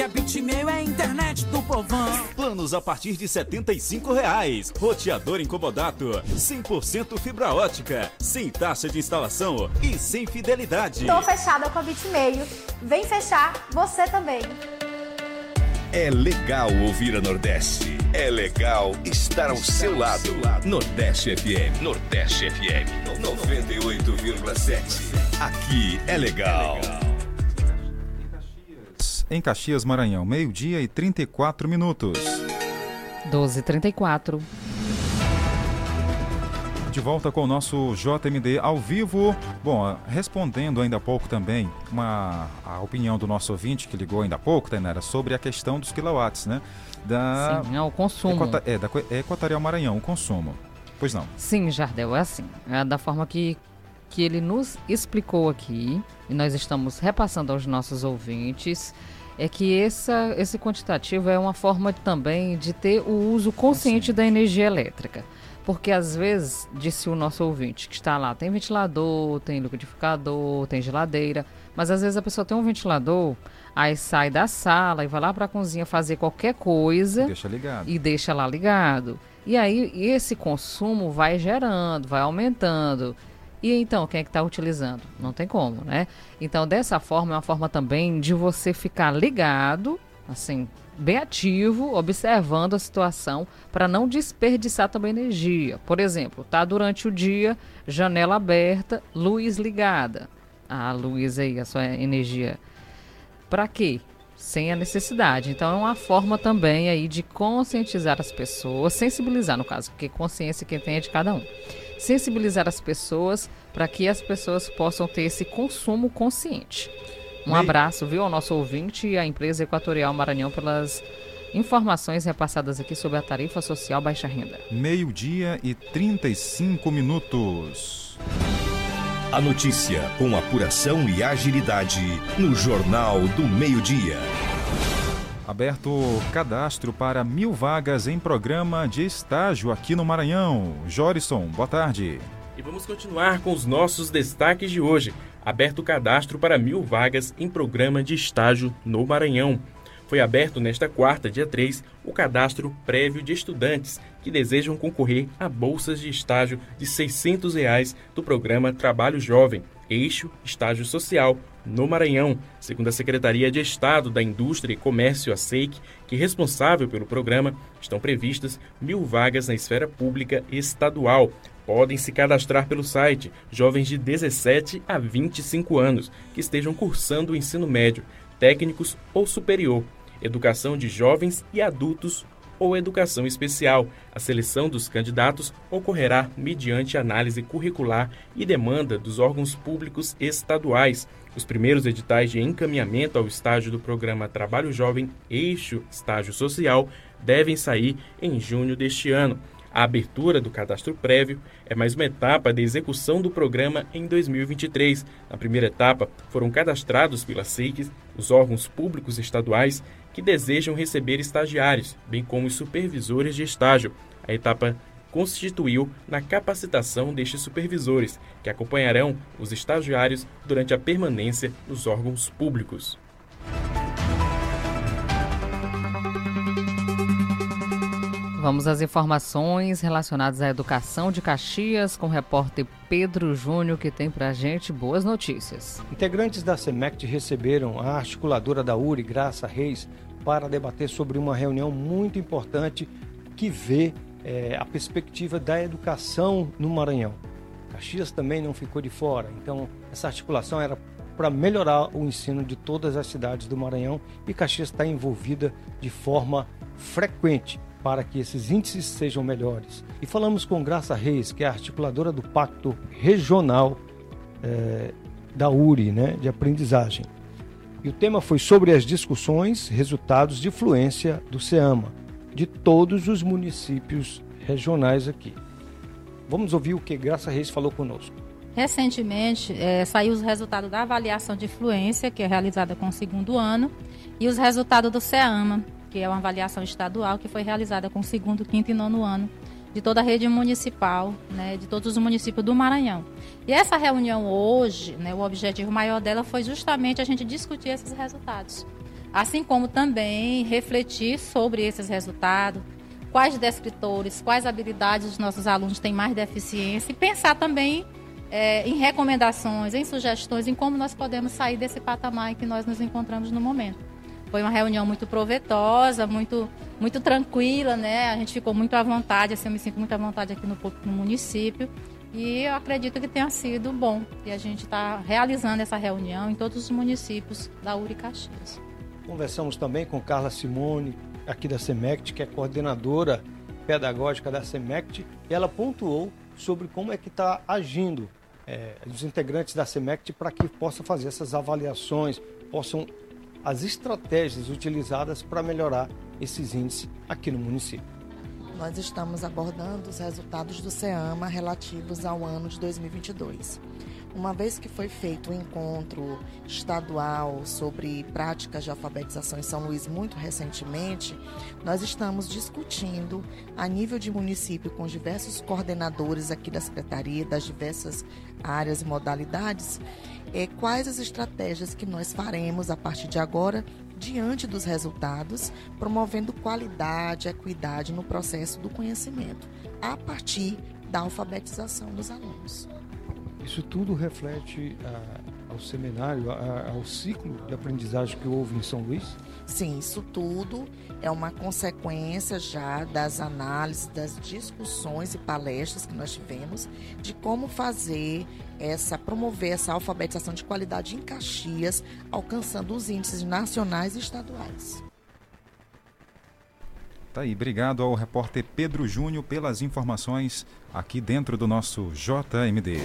[SPEAKER 17] Que a Bitmail é a internet do povão.
[SPEAKER 18] Planos a partir de 75 reais. Roteador incomodato, 100% fibra ótica, sem taxa de instalação e sem fidelidade.
[SPEAKER 19] Tô fechada com a Bitmail. Vem fechar você também.
[SPEAKER 3] É legal ouvir a Nordeste. É legal estar ao seu lado. Nordeste FM. Nordeste FM. 98,7. Aqui é legal.
[SPEAKER 5] Em Caxias, Maranhão, meio-dia e 34 minutos.
[SPEAKER 6] 12h34.
[SPEAKER 5] De volta com o nosso JMD ao vivo. Bom, respondendo ainda há pouco também uma, a opinião do nosso ouvinte que ligou ainda há pouco, Tainara, sobre a questão dos quilowatts, né? Da,
[SPEAKER 6] Sim, é o consumo.
[SPEAKER 5] Equata, é, da Equatorial Maranhão, o consumo. Pois não.
[SPEAKER 6] Sim, Jardel, é assim. É da forma que, que ele nos explicou aqui, e nós estamos repassando aos nossos ouvintes, é que essa, esse quantitativo é uma forma também de ter o uso consciente da energia elétrica. Porque às vezes, disse o nosso ouvinte, que está lá, tem ventilador, tem liquidificador, tem geladeira, mas às vezes a pessoa tem um ventilador, aí sai da sala e vai lá para a cozinha fazer qualquer coisa
[SPEAKER 5] Deixa ligado.
[SPEAKER 6] e deixa lá ligado. E aí esse consumo vai gerando, vai aumentando. E então, quem é que está utilizando? Não tem como, né? Então, dessa forma, é uma forma também de você ficar ligado, assim, bem ativo, observando a situação para não desperdiçar também energia. Por exemplo, tá durante o dia, janela aberta, luz ligada. A luz aí, a sua energia. Para quê? Sem a necessidade. Então é uma forma também aí de conscientizar as pessoas, sensibilizar no caso, porque consciência quem tem é de cada um. Sensibilizar as pessoas para que as pessoas possam ter esse consumo consciente. Um
[SPEAKER 5] Meio-
[SPEAKER 6] abraço, viu, ao nosso ouvinte e à empresa Equatorial Maranhão pelas informações repassadas aqui sobre a tarifa social baixa renda.
[SPEAKER 5] Meio-dia e 35 minutos.
[SPEAKER 3] A notícia com apuração e agilidade no Jornal do Meio-Dia.
[SPEAKER 5] Aberto cadastro para mil vagas em programa de estágio aqui no Maranhão. Jorison, boa tarde.
[SPEAKER 7] E vamos continuar com os nossos destaques de hoje. Aberto cadastro para mil vagas em programa de estágio no Maranhão. Foi aberto nesta quarta, dia 3, o cadastro prévio de estudantes que desejam concorrer a bolsas de estágio de 600 reais do programa Trabalho Jovem. Eixo Estágio Social, no Maranhão. Segundo a Secretaria de Estado da Indústria e Comércio, a SEIC, que é responsável pelo programa, estão previstas mil vagas na esfera pública estadual. Podem se cadastrar pelo site jovens de 17 a 25 anos que estejam cursando o ensino médio, técnicos ou superior, educação de jovens e adultos ou educação especial. A seleção dos candidatos ocorrerá mediante análise curricular e demanda dos órgãos públicos estaduais. Os primeiros editais de encaminhamento ao estágio do programa Trabalho Jovem Eixo Estágio Social devem sair em junho deste ano. A abertura do cadastro prévio é mais uma etapa da execução do programa em 2023. Na primeira etapa, foram cadastrados pela SEIC os órgãos públicos estaduais que desejam receber estagiários, bem como os supervisores de estágio. A etapa constituiu na capacitação destes supervisores, que acompanharão os estagiários durante a permanência nos órgãos públicos.
[SPEAKER 6] Vamos às informações relacionadas à educação de Caxias com o repórter Pedro Júnior, que tem para a gente boas notícias.
[SPEAKER 20] Integrantes da SEMECT receberam a articuladora da URI, Graça Reis, para debater sobre uma reunião muito importante que vê é, a perspectiva da educação no Maranhão. Caxias também não ficou de fora, então essa articulação era para melhorar o ensino de todas as cidades do Maranhão e Caxias está envolvida de forma frequente para que esses índices sejam melhores. E falamos com Graça Reis, que é articuladora do Pacto Regional é, da URI, né, de aprendizagem. E o tema foi sobre as discussões, resultados de fluência do SEAMA, de todos os municípios regionais aqui. Vamos ouvir o que Graça Reis falou conosco.
[SPEAKER 21] Recentemente, é, saiu os resultados da avaliação de fluência, que é realizada com o segundo ano, e os resultados do SEAMA, que é uma avaliação estadual que foi realizada com o segundo, quinto e nono ano de toda a rede municipal, né, de todos os municípios do Maranhão. E essa reunião hoje, né, o objetivo maior dela foi justamente a gente discutir esses resultados, assim como também refletir sobre esses resultados, quais descritores, quais habilidades os nossos alunos têm mais deficiência e pensar também é, em recomendações, em sugestões, em como nós podemos sair desse patamar em que nós nos encontramos no momento. Foi uma reunião muito proveitosa, muito, muito tranquila, né? A gente ficou muito à vontade, assim, eu me sinto muito à vontade aqui no, no município. E eu acredito que tenha sido bom. E a gente está realizando essa reunião em todos os municípios da URI Caxias.
[SPEAKER 20] Conversamos também com Carla Simone, aqui da SEMECT, que é coordenadora pedagógica da SEMECT. E ela pontuou sobre como é que está agindo é, os integrantes da SEMECT para que possam fazer essas avaliações, possam as estratégias utilizadas para melhorar esses índices aqui no município.
[SPEAKER 22] Nós estamos abordando os resultados do SEAMA relativos ao ano de 2022. Uma vez que foi feito o um encontro estadual sobre práticas de alfabetização em São Luís muito recentemente, nós estamos discutindo a nível de município com diversos coordenadores aqui da secretaria, das diversas áreas e modalidades, é, quais as estratégias que nós faremos a partir de agora diante dos resultados, promovendo qualidade, equidade no processo do conhecimento, a partir da alfabetização dos alunos.
[SPEAKER 20] Isso tudo reflete ah, ao seminário, a, ao ciclo de aprendizagem que houve em São Luís?
[SPEAKER 22] Sim, isso tudo é uma consequência já das análises, das discussões e palestras que nós tivemos de como fazer essa promover essa alfabetização de qualidade em Caxias, alcançando os índices nacionais e estaduais.
[SPEAKER 5] Tá aí, obrigado ao repórter Pedro Júnior pelas informações aqui dentro do nosso JMD.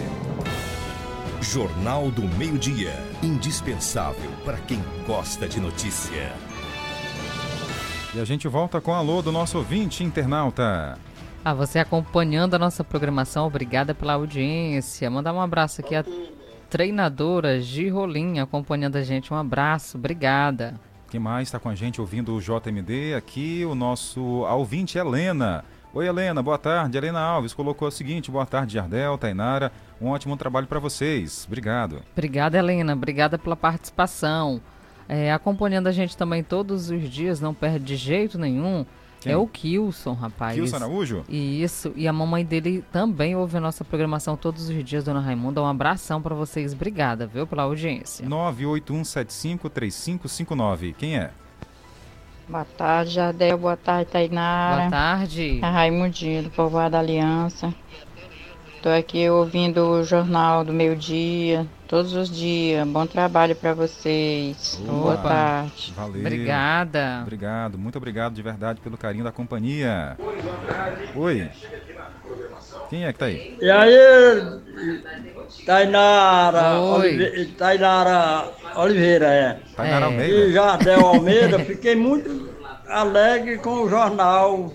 [SPEAKER 3] Jornal do Meio-Dia, indispensável para quem gosta de notícia.
[SPEAKER 5] E a gente volta com o alô do nosso ouvinte internauta.
[SPEAKER 6] Ah, você acompanhando a nossa programação, obrigada pela audiência. Mandar um abraço aqui a treinadora Girolim acompanhando a gente. Um abraço, obrigada.
[SPEAKER 5] Quem mais está com a gente ouvindo o JMD? Aqui o nosso ouvinte Helena. Oi, Helena, boa tarde. Helena Alves colocou o seguinte: boa tarde, Jardel, Tainara. Um ótimo trabalho para vocês. Obrigado.
[SPEAKER 6] Obrigada, Helena. Obrigada pela participação. É, acompanhando a gente também todos os dias, não perde de jeito nenhum.
[SPEAKER 5] Quem?
[SPEAKER 6] É o Kilson, rapaz.
[SPEAKER 5] Kilson Araújo?
[SPEAKER 6] Isso. E a mamãe dele também ouve a nossa programação todos os dias, dona Raimunda. Um abração para vocês. Obrigada, viu, pela audiência.
[SPEAKER 5] 981753559. Quem é?
[SPEAKER 23] Boa tarde, Jadel. Boa tarde, Tainara.
[SPEAKER 6] Boa tarde.
[SPEAKER 23] É Raimundinho, do Povoado da Aliança. Estou aqui ouvindo o Jornal do Meio Dia, todos os dias. Bom trabalho para vocês. Boa
[SPEAKER 5] Opa,
[SPEAKER 23] tarde.
[SPEAKER 5] Valeu.
[SPEAKER 6] Obrigada.
[SPEAKER 5] Obrigado, muito obrigado de verdade pelo carinho da companhia. Oi. Quem é que tá aí?
[SPEAKER 24] E aí, Tainara,
[SPEAKER 5] Oi.
[SPEAKER 24] Olive... Tainara Oliveira, é.
[SPEAKER 5] Tainara
[SPEAKER 24] É.
[SPEAKER 5] Almeida.
[SPEAKER 24] E Jardel Almeida, fiquei muito alegre com o jornal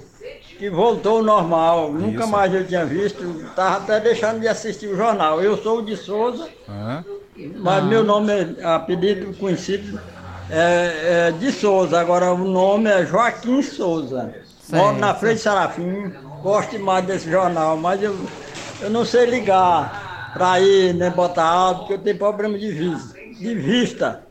[SPEAKER 24] que voltou ao normal. Nunca
[SPEAKER 5] Isso.
[SPEAKER 24] mais eu tinha visto, estava até deixando de assistir o jornal. Eu sou o de Souza, mas meu nome, é apelido conhecido, é, é de Souza. Agora o nome é Joaquim Souza. Moro na frente de Serafim, gosto demais desse jornal, mas eu, eu não sei ligar para ir, nem botar áudio, porque eu tenho problema de vista. De vista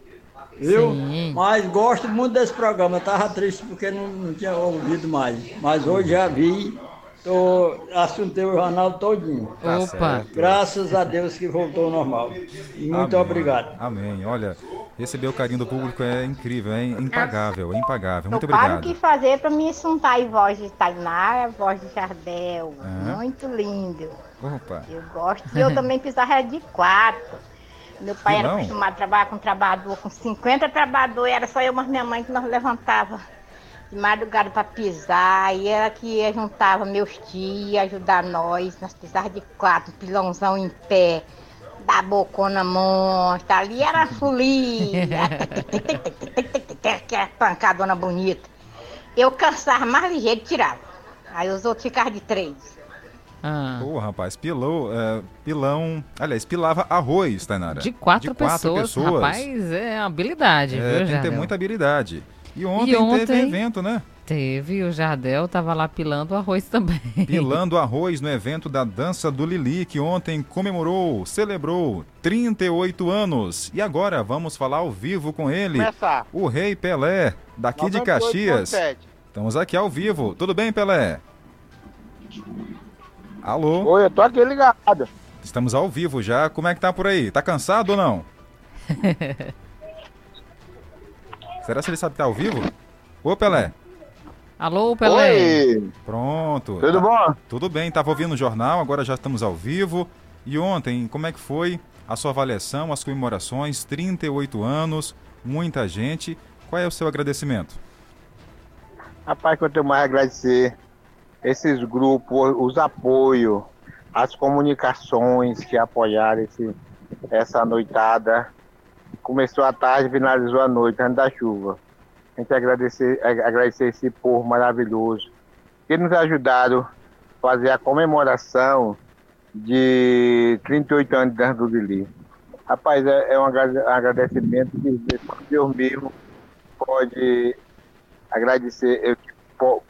[SPEAKER 24] viu? Mas gosto muito desse programa. Eu tava triste porque não, não tinha ouvido mais. Mas hoje já vi, tô, assuntei o jornal todinho.
[SPEAKER 5] Tá Opa.
[SPEAKER 24] Graças a Deus que voltou ao normal. Muito
[SPEAKER 5] Amém.
[SPEAKER 24] obrigado.
[SPEAKER 5] Amém. Olha, receber o carinho do público é incrível, é impagável, é impagável. Muito
[SPEAKER 25] eu paro o
[SPEAKER 5] obrigado.
[SPEAKER 25] que fazer para me assuntar em voz de Tainara, voz de Jardel.
[SPEAKER 5] Aham.
[SPEAKER 25] Muito lindo.
[SPEAKER 5] Opa.
[SPEAKER 25] Eu gosto. E eu também pisava de quatro. Meu pai era
[SPEAKER 5] Pilão?
[SPEAKER 25] acostumado a trabalhar com trabalhador, com 50 trabalhadores, era só eu e minha mãe que nós levantava de madrugada para pisar, e era que juntava meus tios, ajudar nós, nós pisávamos de quatro, pilãozão em pé, da bocona monstra, ali era folia, que (laughs) (laughs) era pancadona bonita. Eu cansava mais ligeiro e tirava. Aí os outros ficavam de três.
[SPEAKER 6] Ah.
[SPEAKER 5] Pô, rapaz, pilou, é, pilão. Aliás, pilava arroz, Tainara.
[SPEAKER 6] De quatro, pessoas, rapaz, é habilidade,
[SPEAKER 5] É,
[SPEAKER 6] viu,
[SPEAKER 5] tem que ter muita habilidade. E ontem,
[SPEAKER 6] E ontem-
[SPEAKER 5] teve evento, né?
[SPEAKER 6] Teve, o Jardel tava lá pilando arroz também. (laughs)
[SPEAKER 5] Pilando arroz no evento da Dança do Lili, que ontem comemorou, celebrou 38 anos. E agora vamos falar ao vivo com ele,
[SPEAKER 26] Começar.
[SPEAKER 5] o Rei Pelé, daqui de
[SPEAKER 26] 98.7.
[SPEAKER 5] Caxias. Estamos aqui ao vivo. Tudo bem, Pelé? Alô?
[SPEAKER 26] Oi, eu tô aqui ligado.
[SPEAKER 5] Estamos ao vivo já. Como é que tá por aí? Tá cansado ou não? (laughs) Será que ele sabe que tá ao vivo? Ô, Pelé.
[SPEAKER 6] Alô, Pelé.
[SPEAKER 26] Oi.
[SPEAKER 5] Pronto.
[SPEAKER 26] Tudo bom?
[SPEAKER 5] Tudo bem, tava ouvindo o jornal, agora já estamos ao vivo. E ontem, como é que foi a sua avaliação, as comemorações, 38 anos, muita gente. Qual é o seu agradecimento?
[SPEAKER 26] Rapaz, que eu tenho mais agradecer esses grupos, os apoios, as comunicações que apoiaram esse, essa noitada. Começou à tarde, finalizou à noite, antes da chuva. A gente agradecer, ag- agradecer esse povo maravilhoso que nos ajudaram a fazer a comemoração de 38 anos de Dança do Lili. Rapaz, é, é um agrade- agradecimento que Deus mesmo pode agradecer, eu-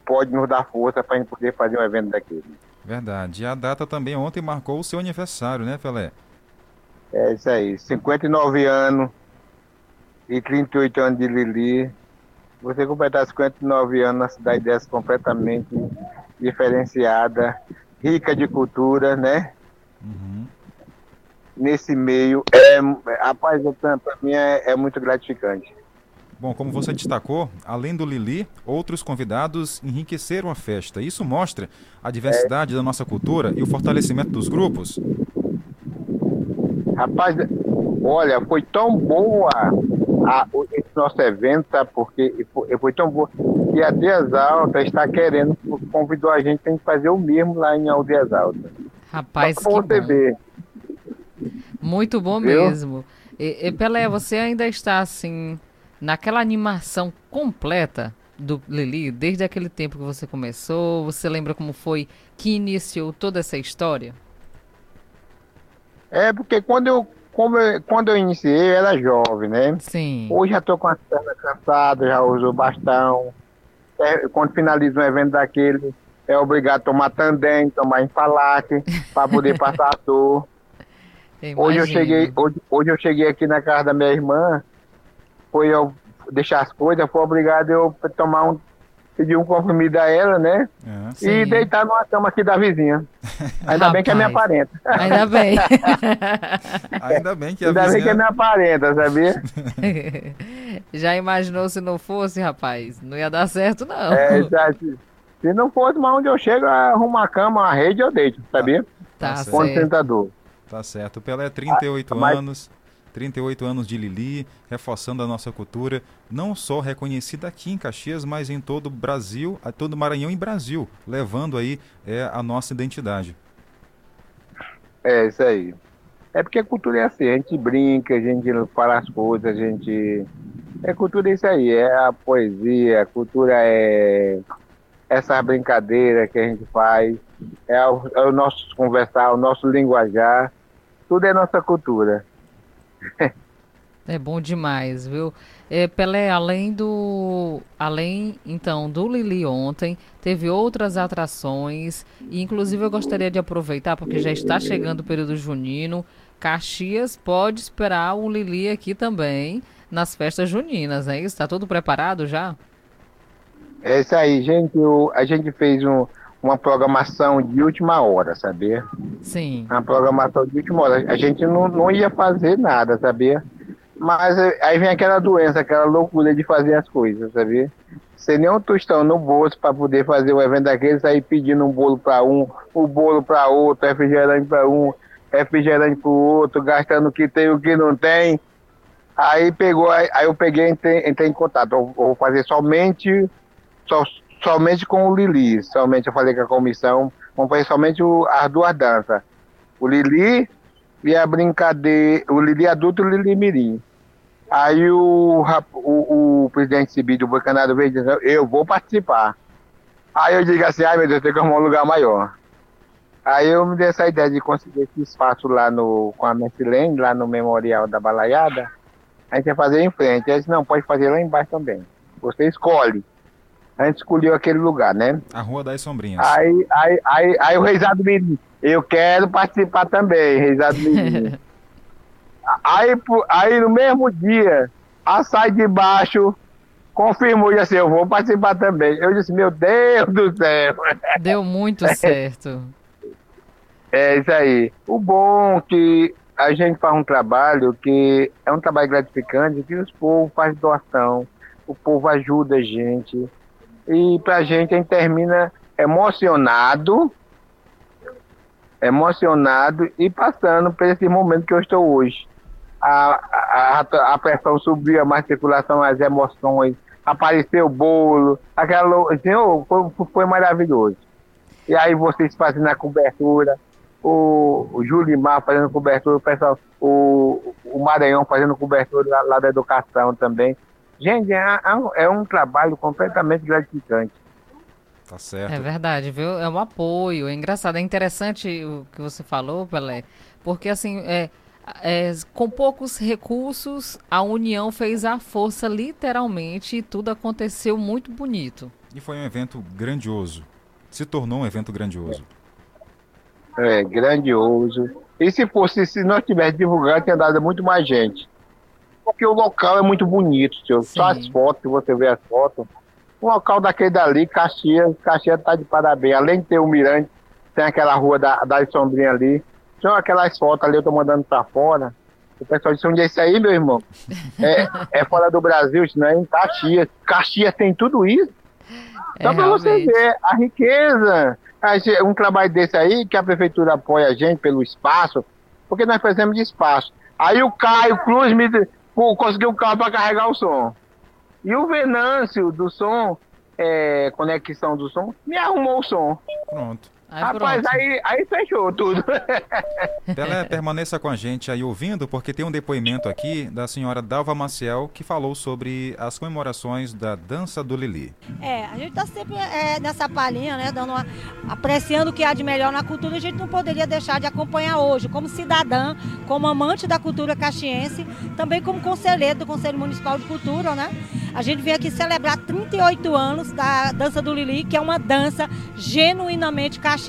[SPEAKER 26] pode nos dar força para a gente poder fazer um evento daquele.
[SPEAKER 5] Verdade. E a data também ontem marcou o seu aniversário, né, Pelé?
[SPEAKER 26] É isso aí, 59 anos e 38 anos de Lili. Você completar 59 anos na cidade dessa completamente diferenciada, rica de cultura, né? Nesse meio, é, rapaz, para mim é, é muito gratificante.
[SPEAKER 5] Bom, como você destacou, além do Lili, outros convidados enriqueceram a festa. Isso mostra a diversidade da nossa cultura e o fortalecimento dos grupos.
[SPEAKER 26] Rapaz, olha, foi tão boa a- o- esse nosso evento, sabe? Porque foi, foi tão boa. E a Dias Alta está querendo, convidou a gente a fazer o mesmo lá em Aldeias Altas.
[SPEAKER 6] Rapaz,
[SPEAKER 26] Só
[SPEAKER 6] que
[SPEAKER 26] você
[SPEAKER 6] bom.
[SPEAKER 26] ver.
[SPEAKER 6] Muito bom
[SPEAKER 26] Viu?
[SPEAKER 6] mesmo. E, e, Pelé, você ainda está assim, naquela animação completa do Lili, desde aquele tempo que você começou? Você lembra como foi que iniciou toda essa história?
[SPEAKER 26] É porque quando eu, eu- quando eu iniciei, eu era jovem, né?
[SPEAKER 6] Sim.
[SPEAKER 26] Hoje já estou com as pernas cansadas, já uso bastão. É, quando finaliza um evento daquele, é obrigado a tomar tandem, tomar enfalaque, (laughs) para poder passar a dor. Hoje eu cheguei, hoje, hoje eu cheguei aqui na casa da minha irmã, foi eu deixar as coisas, foi obrigado eu tomar um pedir um comprimido a ela, né?
[SPEAKER 6] Sim.
[SPEAKER 26] e deitar numa cama aqui da vizinha. (laughs) Ainda bem que é minha parenta.
[SPEAKER 6] Ainda bem. (laughs)
[SPEAKER 5] Ainda bem que a
[SPEAKER 26] Ainda bem que é
[SPEAKER 5] vizinha...
[SPEAKER 26] minha parenta, sabia? (laughs)
[SPEAKER 6] Já imaginou se não fosse, rapaz? Não ia dar certo, não.
[SPEAKER 26] É, exato. Se não fosse, mas onde eu chego, eu arrumo uma cama, uma rede, eu deito, sabia?
[SPEAKER 6] Tá
[SPEAKER 26] Com
[SPEAKER 6] certo.
[SPEAKER 5] Tá certo. O Pelé, 38
[SPEAKER 26] Ah, mas-
[SPEAKER 5] anos. 38 anos de Lili, reforçando a nossa cultura, não só reconhecida aqui em Caxias, mas em todo o Brasil, todo o Maranhão e Brasil, levando aí é, a nossa identidade.
[SPEAKER 26] É, isso aí. É porque a cultura é assim, a gente brinca, a gente fala as coisas, a gente. É cultura é isso aí, é a poesia, a cultura é essa brincadeira que a gente faz, é o, é o nosso conversar, o nosso linguajar, tudo é nossa cultura.
[SPEAKER 6] É bom demais, viu? É, Pelé, além do. Além, então, do Lili ontem, teve outras atrações. E inclusive eu gostaria de aproveitar, porque já está chegando o período junino. Caxias pode esperar o Lili aqui também nas festas juninas, é isso? Está tudo preparado já?
[SPEAKER 26] É isso aí, gente. o- a gente fez um- uma programação de última hora, sabia?
[SPEAKER 6] Sim.
[SPEAKER 26] Uma programação de última hora. A gente não, não ia fazer nada, sabia? Mas eh, aí vem aquela doença, aquela loucura de fazer as coisas, sabia? Sem nenhum tostão no bolso para poder fazer o evento daquele, sair pedindo um bolo para um, o bolo para outro, refrigerante para um, refrigerante para o outro, gastando o que tem e o que não tem. Aí pegou, aí, eu peguei e entrei, entrei em contato. Eu vou fazer somente, só, somente com o Lili. Somente eu falei com a comissão, fazer somente o- as duas danças. O Lili e a brincadeira, o Lili adulto e o Lili mirim. Aí o, o, o presidente Cibi do Bocanado veio dizendo, eu vou participar. Aí eu digo assim, ai meu Deus, tem que arrumar um lugar maior. Aí eu me dei essa ideia de conseguir esse espaço lá no, com a Messilene, lá no Memorial da Balaiada. A gente ia fazer em frente. Aí disse, não, pode fazer lá embaixo também. Você escolhe. A gente escolheu aquele lugar, né?
[SPEAKER 5] A Rua das Sombrinhas.
[SPEAKER 26] Aí, aí, aí, aí o Reisado me disse, eu quero participar também, Reisado me (laughs) aí, aí no mesmo dia, a sai de baixo confirmou e assim, eu vou participar também. Eu disse, meu Deus do céu. (laughs)
[SPEAKER 6] Deu muito certo.
[SPEAKER 26] É isso aí. O bom é que a gente faz um trabalho que é um trabalho gratificante, que os povos fazem doação, o povo ajuda a gente. E pra gente a gente termina emocionado, emocionado e passando por esse momento que eu estou hoje. A, a, a, pressão subiu, a mais circulação, as emoções, apareceu o bolo, aquela. Senhor, foi, foi maravilhoso. E aí vocês fazendo a cobertura, o, o Julimar fazendo cobertura, o pessoal, o, o Maranhão fazendo cobertura lá, lá da educação também. Gente, é, é um- é um trabalho completamente gratificante.
[SPEAKER 5] Tá certo.
[SPEAKER 6] É verdade, viu? É um apoio. É engraçado, é interessante o que você falou, Pelé, porque assim, é, é, com poucos recursos, a União fez a força literalmente e tudo aconteceu muito bonito.
[SPEAKER 5] E foi um evento grandioso. Se tornou um evento grandioso.
[SPEAKER 26] É, grandioso. E se fosse, se nós tivéssemos divulgado, tinha dado muito mais gente. Porque o local é muito bonito, senhor. Só as fotos, você vê as fotos. Um local daquele dali, Caxias, Caxias tá de parabéns. Além de ter o Mirante, tem aquela rua da, da Sombrinha ali. São aquelas fotos ali, eu tô mandando pra fora. O pessoal disse, onde é isso aí, meu irmão? (laughs) É, é fora do Brasil, isso não é em Caxias. Caxias tem tudo isso. Só
[SPEAKER 6] É,
[SPEAKER 26] pra você ver a riqueza. Um trabalho desse aí, que a prefeitura apoia a gente pelo espaço, porque nós precisamos de espaço. Aí o Caio Cruz me pô, conseguiu um carro para carregar o som. E o Venâncio do som, é, conexão do som, me arrumou o som.
[SPEAKER 5] Pronto.
[SPEAKER 26] Rapaz, aí, aí fechou tudo. (laughs)
[SPEAKER 5] Pelé, permaneça com a gente aí ouvindo, porque tem um depoimento aqui da senhora Dalva Maciel que falou sobre as comemorações da Dança do Lili.
[SPEAKER 27] É, a gente está sempre é, nessa palhinha, né, dando uma, apreciando o que há de melhor na cultura, a gente não poderia deixar de acompanhar hoje, como cidadã, como amante da cultura caxiense, também como conselheiro do Conselho Municipal de Cultura, né? A gente veio aqui celebrar 38 anos da dança do Lili, que é uma dança genuinamente caxiense.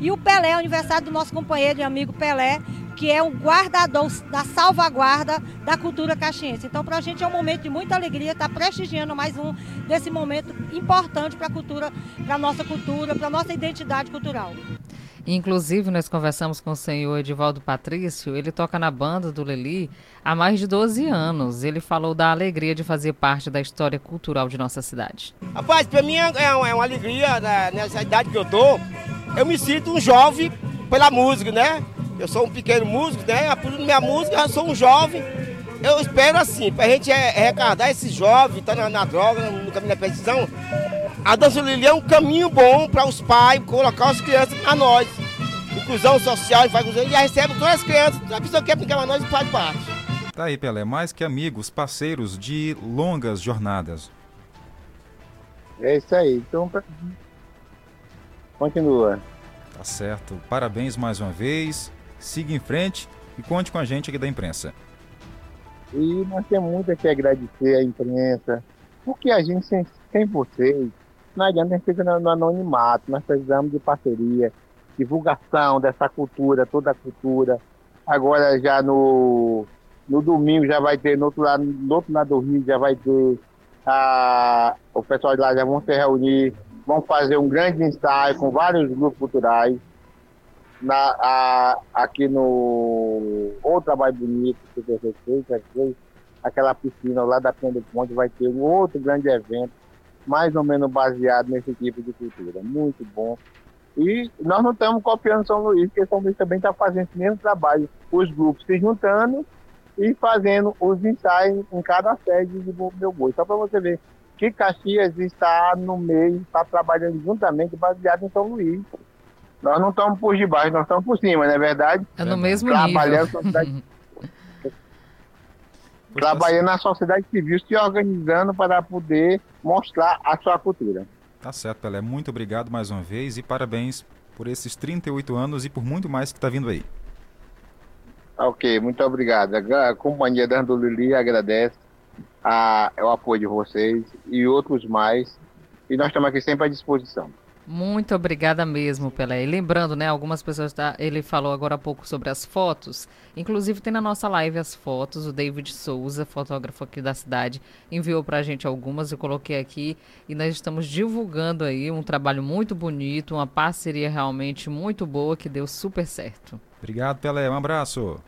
[SPEAKER 27] E o Pelé, aniversário do nosso companheiro e amigo Pelé, que é um guardador da salvaguarda da cultura caxiense. Então, para a gente é um momento de muita alegria estar tá prestigiando mais um desse momento importante para a cultura, para a nossa cultura, para a nossa identidade cultural.
[SPEAKER 6] Inclusive, nós conversamos com o senhor Edivaldo Patrício, ele toca na banda do Leli há mais de 12 anos. Ele falou da alegria de fazer parte da história cultural de nossa cidade.
[SPEAKER 28] Rapaz, para mim é, é uma alegria né, nessa idade que eu tô. Eu me sinto um jovem pela música, né? Eu sou um pequeno músico, né? Por minha música, eu sou um jovem. Eu espero assim, pra gente arrecadar esse jovem, tá na, na droga, no caminho da perdição, a dança Lili é um caminho bom para os pais colocar as crianças a nós. Inclusão social, e recebe todas as crianças, a pessoa que quer brincar com nós faz parte.
[SPEAKER 5] Tá aí, Pelé, mais que amigos, parceiros de longas jornadas.
[SPEAKER 26] É isso aí, então continua.
[SPEAKER 5] Tá certo, parabéns mais uma vez, siga em frente e conte com a gente aqui da imprensa.
[SPEAKER 26] E nós temos muito a que agradecer à imprensa, porque a gente sem, sem vocês não adianta a gente ficar no anonimato, nós precisamos de parceria, divulgação dessa cultura, toda a cultura. Agora já no, no domingo já vai ter, no outro lado, no outro lado do Rio já vai ter, a, o pessoal de lá já vão se reunir, vão fazer um grande ensaio com vários grupos culturais. Na, a, aqui no Outro Trabalho Bonito, que você fez, aquela piscina lá da Penha do Ponte, vai ter um outro grande evento mais ou menos baseado nesse tipo de cultura. Muito bom. E nós não estamos copiando São Luís, porque São Luís também está fazendo esse mesmo trabalho. Os grupos se juntando e fazendo os ensaios em cada sede de Meu Boi. Só para você ver que Caxias está no meio, está trabalhando juntamente, baseado em São Luís. Nós não estamos por debaixo, nós estamos por cima, não é verdade?
[SPEAKER 6] É no mesmo
[SPEAKER 26] Trabalhando
[SPEAKER 6] nível. (laughs) (laughs)
[SPEAKER 26] trabalhando na sociedade civil, se organizando para poder mostrar a sua cultura.
[SPEAKER 5] Tá certo, Pelé. Muito obrigado mais uma vez e parabéns por esses 38 anos e por muito mais que está vindo aí.
[SPEAKER 26] Ok, muito obrigado. A companhia da Lili agradece a, o apoio de vocês e outros mais. E nós estamos aqui sempre à disposição.
[SPEAKER 6] Muito obrigada mesmo, Pelé. E lembrando, né, algumas pessoas, tá, ele falou agora há pouco sobre as fotos. Inclusive tem na nossa live as fotos. O David Souza, fotógrafo aqui da cidade, enviou pra gente algumas. Eu coloquei aqui e nós estamos divulgando aí um trabalho muito bonito, uma parceria realmente muito boa que deu super certo.
[SPEAKER 5] Obrigado, Pelé. Um abraço.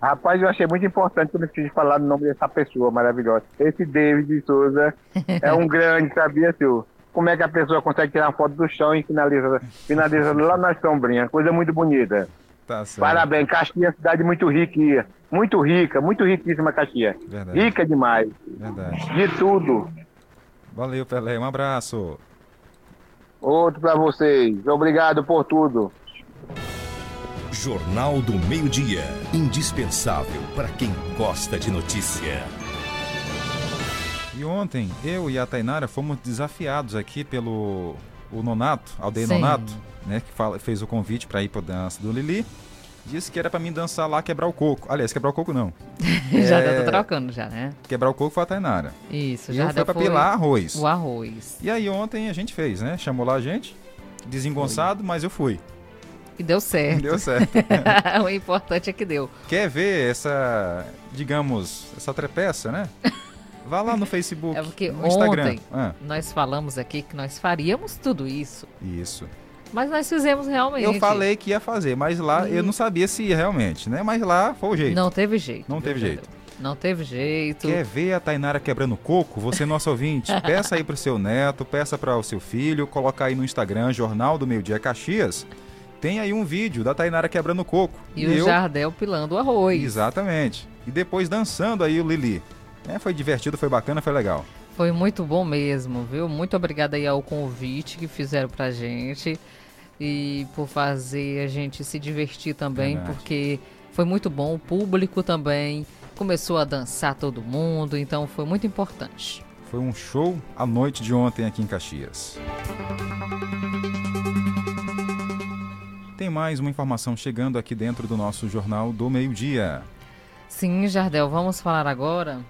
[SPEAKER 26] Rapaz, eu achei muito importante quando eu quis falar o nome dessa pessoa maravilhosa. Esse David Souza (laughs) é um grande, sabia, senhor? Como é que a pessoa consegue tirar uma foto do chão e finaliza, finaliza lá na sombrinha. Coisa muito bonita.
[SPEAKER 5] Tá certo.
[SPEAKER 26] Parabéns, Caxias é uma cidade muito rica, muito rica, muito riquíssima Caxias.
[SPEAKER 5] Verdade.
[SPEAKER 26] Rica demais.
[SPEAKER 5] Verdade.
[SPEAKER 26] De tudo.
[SPEAKER 5] Valeu, Pelé. Um abraço.
[SPEAKER 26] Outro para vocês. Obrigado por tudo.
[SPEAKER 3] Jornal do Meio-Dia. Indispensável para quem gosta de notícia.
[SPEAKER 5] E ontem, eu e a Tainara fomos desafiados aqui pelo o Nonato, Aldeia
[SPEAKER 6] Sim.
[SPEAKER 5] Nonato, né, que fala, fez o convite para ir para dança do Lili. Disse que era para mim dançar lá, quebrar o coco. Aliás, quebrar o coco não. (laughs)
[SPEAKER 6] já
[SPEAKER 5] É,
[SPEAKER 6] tá trocando já, né?
[SPEAKER 5] Quebrar o coco foi a Tainara.
[SPEAKER 6] Isso,
[SPEAKER 5] E
[SPEAKER 6] já foi
[SPEAKER 5] pilar arroz.
[SPEAKER 6] O arroz.
[SPEAKER 5] E aí ontem a gente fez, né? Chamou lá a gente, desengonçado, mas eu fui.
[SPEAKER 6] E deu certo.
[SPEAKER 5] Deu certo. (laughs)
[SPEAKER 6] o importante é que deu.
[SPEAKER 5] Quer ver essa, digamos, essa trepeça, né? (laughs) Vá lá no Facebook,
[SPEAKER 6] É porque
[SPEAKER 5] no Instagram.
[SPEAKER 6] ontem
[SPEAKER 5] Ah,
[SPEAKER 6] nós falamos aqui que nós faríamos tudo isso.
[SPEAKER 5] isso.
[SPEAKER 6] Mas nós fizemos realmente.
[SPEAKER 5] Eu falei que ia fazer, mas lá eu não sabia se ia realmente, né? Mas lá foi o jeito.
[SPEAKER 6] Não teve jeito.
[SPEAKER 5] Não teve jeito.
[SPEAKER 6] Não teve jeito.
[SPEAKER 5] Quer ver a Tainara quebrando coco? Você, nosso ouvinte, (laughs) peça aí pro seu neto, peça para o seu filho, colocar aí no Instagram, Jornal do Meio Dia Caxias. Tem aí um vídeo da Tainara quebrando coco.
[SPEAKER 6] E, o Jardel pilando o arroz.
[SPEAKER 5] Exatamente. E depois dançando aí o Lili. É, foi divertido, foi bacana, foi legal.
[SPEAKER 6] Foi muito bom mesmo, viu? Muito obrigada aí ao convite que fizeram pra gente e por fazer a gente se divertir também,
[SPEAKER 5] Verdade.
[SPEAKER 6] porque foi muito bom. O público também começou a dançar todo mundo, então foi muito importante.
[SPEAKER 5] Foi um show à noite de ontem aqui em Caxias. Tem mais uma informação chegando aqui dentro do nosso Jornal do Meio-Dia.
[SPEAKER 6] Sim, Jardel, vamos falar agora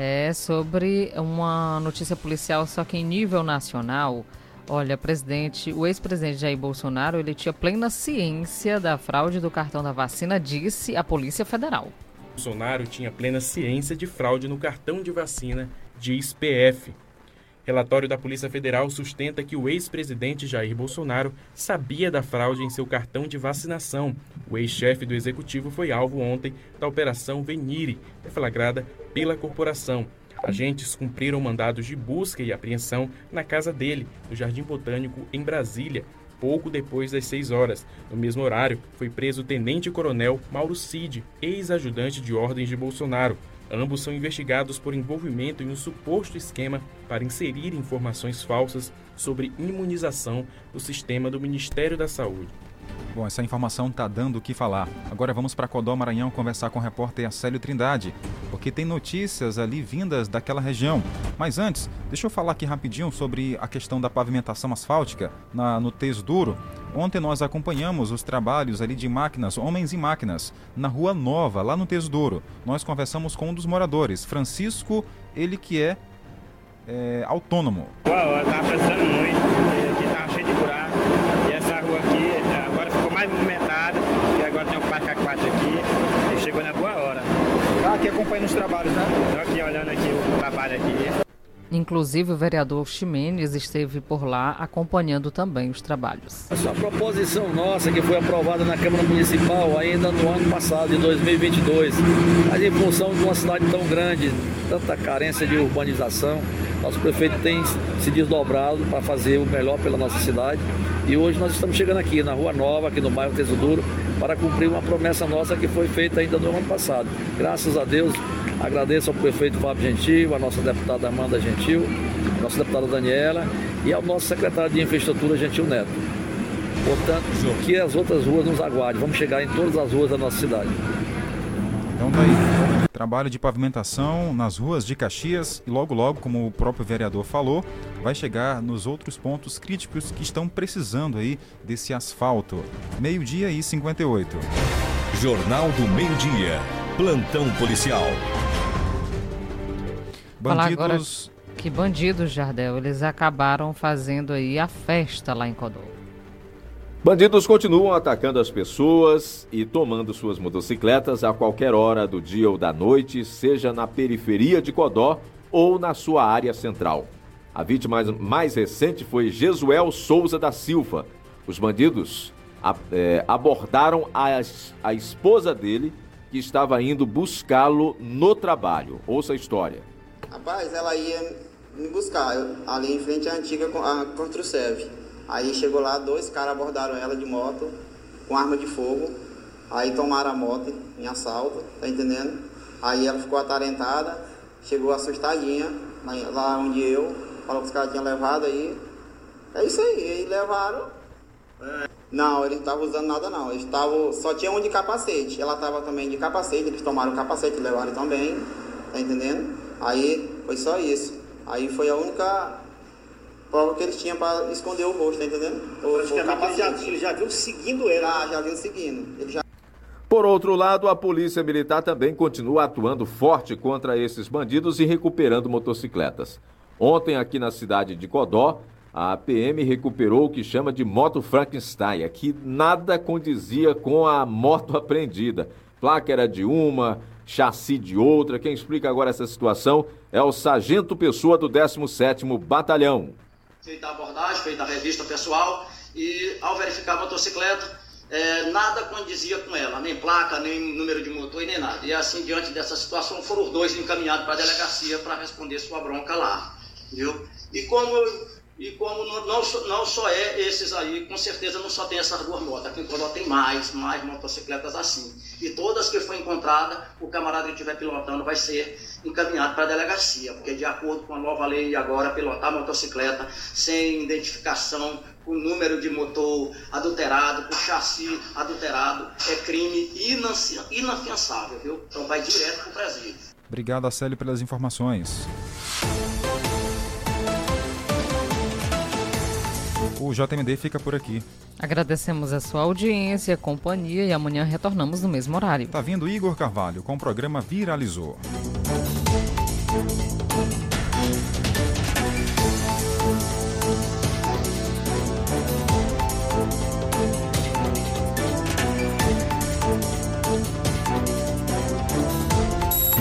[SPEAKER 6] É sobre uma notícia policial, só que em nível nacional. Olha, presidente, o ex-presidente Jair Bolsonaro, ele tinha plena ciência da fraude do cartão da vacina, disse a Polícia Federal.
[SPEAKER 7] Bolsonaro tinha plena ciência de fraude no cartão de vacina, diz PF. Relatório da Polícia Federal sustenta que o ex-presidente Jair Bolsonaro sabia da fraude em seu cartão de vacinação. O ex-chefe do executivo foi alvo ontem da Operação Venire, deflagrada pela corporação. Agentes cumpriram mandados de busca e apreensão na casa dele, no Jardim Botânico, em Brasília, pouco depois das 6 horas. No mesmo horário, foi preso o tenente-coronel Mauro Cid, ex-ajudante de ordens de Bolsonaro. Ambos são investigados por envolvimento em um suposto esquema para inserir informações falsas sobre imunização no sistema do Ministério da Saúde.
[SPEAKER 5] Bom, essa informação está dando o que falar. Agora vamos para Codó, Maranhão, conversar com o repórter Acélio Trindade, porque tem notícias ali vindas daquela região. Mas antes, deixa eu falar aqui rapidinho sobre a questão da pavimentação asfáltica na, no Teso Duro. Ontem nós acompanhamos os trabalhos ali de máquinas, homens e máquinas, na Rua Nova, lá no Teso Duro. Nós conversamos com um dos moradores, Francisco, ele que é, é autônomo.
[SPEAKER 29] Uau, tá precisando muito, aqui tá cheio de buraco. E essa rua aqui agora ficou mais movimentada, e agora tem um parque aquático aqui, e chegou na boa hora.
[SPEAKER 30] Tá aqui acompanhando os trabalhos, né?
[SPEAKER 29] Tô aqui olhando aqui o trabalho aqui.
[SPEAKER 6] Inclusive, o vereador Ximenes esteve por lá acompanhando também os trabalhos.
[SPEAKER 31] Essa proposição nossa, que foi aprovada na Câmara Municipal ainda no ano passado, de 2022, mas em função de uma cidade tão grande, tanta carência de urbanização, nosso prefeito tem se desdobrado para fazer o melhor pela nossa cidade. E hoje nós estamos chegando aqui na Rua Nova, aqui no bairro Teso Duro, para cumprir uma promessa nossa que foi feita ainda no ano passado. Graças a Deus, Agradeço ao prefeito Fábio Gentil, à nossa deputada Amanda Gentil, à nossa deputada Daniela e ao nosso secretário de Infraestrutura Gentil Neto. Portanto, que as outras ruas nos aguardem. Vamos chegar em todas as ruas da nossa cidade.
[SPEAKER 5] Então tá aí. Trabalho de pavimentação nas ruas de Caxias e logo logo, como o próprio vereador falou, vai chegar nos outros pontos críticos que estão precisando aí desse asfalto. Meio-dia e 58.
[SPEAKER 3] Jornal do Meio-Dia. Plantão policial.
[SPEAKER 6] Falar agora que bandidos, Jardel, eles acabaram fazendo aí a festa lá em Codó.
[SPEAKER 32] Bandidos continuam atacando as pessoas e tomando suas motocicletas a qualquer hora do dia ou da noite, seja na periferia de Codó ou na sua área central. A vítima mais recente foi Jesuel Souza da Silva. Os bandidos é, abordaram a, a esposa dele, que estava indo buscá-lo no trabalho. Ouça a história.
[SPEAKER 33] Rapaz, ela ia me buscar ali em frente à antiga a. Aí chegou lá, dois caras abordaram ela de moto com arma de fogo. Aí tomaram a moto em assalto, tá entendendo? Aí ela ficou atarentada, chegou assustadinha lá onde eu, falou que os caras tinham levado aí. É isso aí, aí levaram. Não, eles não estavam usando nada não. Eles estavam. Só tinha um de capacete. Ela estava também de capacete, eles tomaram o capacete e levaram também. Tá entendendo? Aí foi só isso. Aí foi a única prova que eles tinham para esconder o rosto, tá entendendo? O,
[SPEAKER 30] Praticamente ele já viu seguindo ele.
[SPEAKER 33] Já, já viu seguindo. Ele já...
[SPEAKER 32] Por outro lado, a Polícia Militar também continua atuando forte contra esses bandidos e recuperando motocicletas. Ontem, aqui na cidade de Codó, a PM recuperou o que chama de moto Frankenstein, que nada condizia com a moto (laughs) apreendida. Placa era de uma, chassi de outra. Quem explica agora essa situação é o Sargento Pessoa do 17º Batalhão.
[SPEAKER 34] Feita a abordagem, feita a revista pessoal e ao verificar a motocicleta, é, nada condizia com ela, nem placa, nem número de motor nem nada. E assim, diante dessa situação, foram os dois encaminhados para a delegacia para responder sua bronca lá, viu? E como e como não, não, não, só é esses aí, com certeza não só tem essas duas motos. Aqui em Codó tem mais, mais motocicletas assim. E todas que foi encontrada, o camarada que estiver pilotando vai ser encaminhado para a delegacia, porque de acordo com a nova lei agora, pilotar motocicleta sem identificação, com número de motor adulterado, com chassi adulterado, é crime inafiançável, viu? Então vai direto para o presídio.
[SPEAKER 5] Obrigado, Acélio, pelas informações. O JMD fica por aqui.
[SPEAKER 6] Agradecemos a sua audiência, companhia e amanhã retornamos no mesmo horário.
[SPEAKER 5] Tá vindo Igor Carvalho com o programa Viralizou.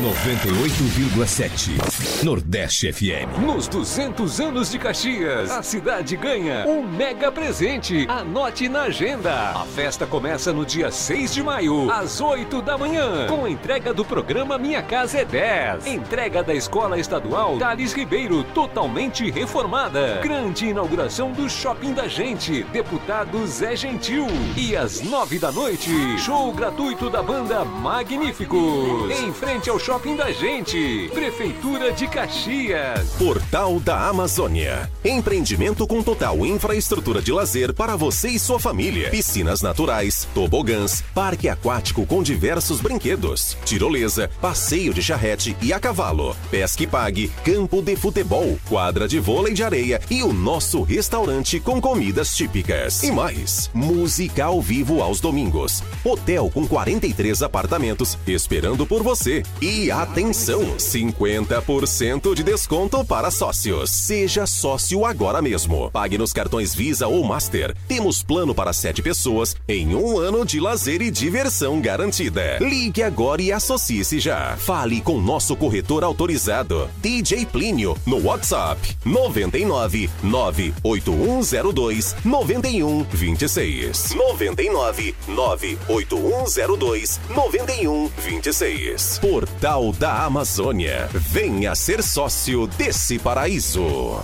[SPEAKER 9] 98,7 Nordeste FM.
[SPEAKER 10] Nos 200 anos de Caxias, a cidade ganha um mega presente. Anote na agenda. A festa começa no dia 6 de maio, às 8 da manhã, com entrega do programa Minha Casa é 10. Entrega da Escola Estadual Thales Ribeiro, totalmente reformada. Grande inauguração do Shopping da Gente, deputado Zé Gentil. E às 9 da noite, show gratuito da banda Magníficos. Em frente ao Shopping da Gente, Prefeitura de Caxias.
[SPEAKER 9] Portal da Amazônia. Empreendimento com total infraestrutura de lazer para você e sua família. Piscinas naturais, tobogãs, parque aquático com diversos brinquedos, tirolesa, passeio de charrete e a cavalo, pesca e pague, campo de futebol, quadra de vôlei de areia e o nosso restaurante com comidas típicas. E mais, música ao vivo aos domingos. Hotel com 43 apartamentos esperando por você. E atenção, 50% de desconto para sócios. Seja sócio agora mesmo. Pague nos cartões Visa ou Master. Temos plano para sete pessoas em um ano de lazer e diversão garantida. Ligue agora e associe-se já. Fale com nosso corretor autorizado, DJ Plínio, no WhatsApp 99 98102 9126. 99 98102 9126. Portal da Amazônia. Venha ser sócio desse paraíso.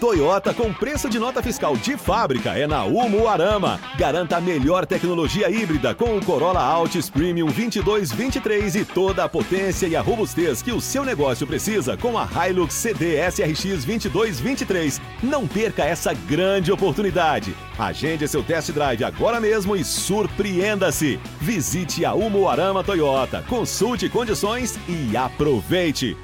[SPEAKER 3] Toyota com preço de nota fiscal de fábrica é na Umuarama. Garanta a melhor tecnologia híbrida com o Corolla Altis Premium 2223 e toda a potência e a robustez que o seu negócio precisa com a Hilux CD SRX 2223. Não perca essa grande oportunidade. Agende seu test drive agora mesmo e surpreenda-se. Visite a Umuarama Toyota, consulte condições e aproveite.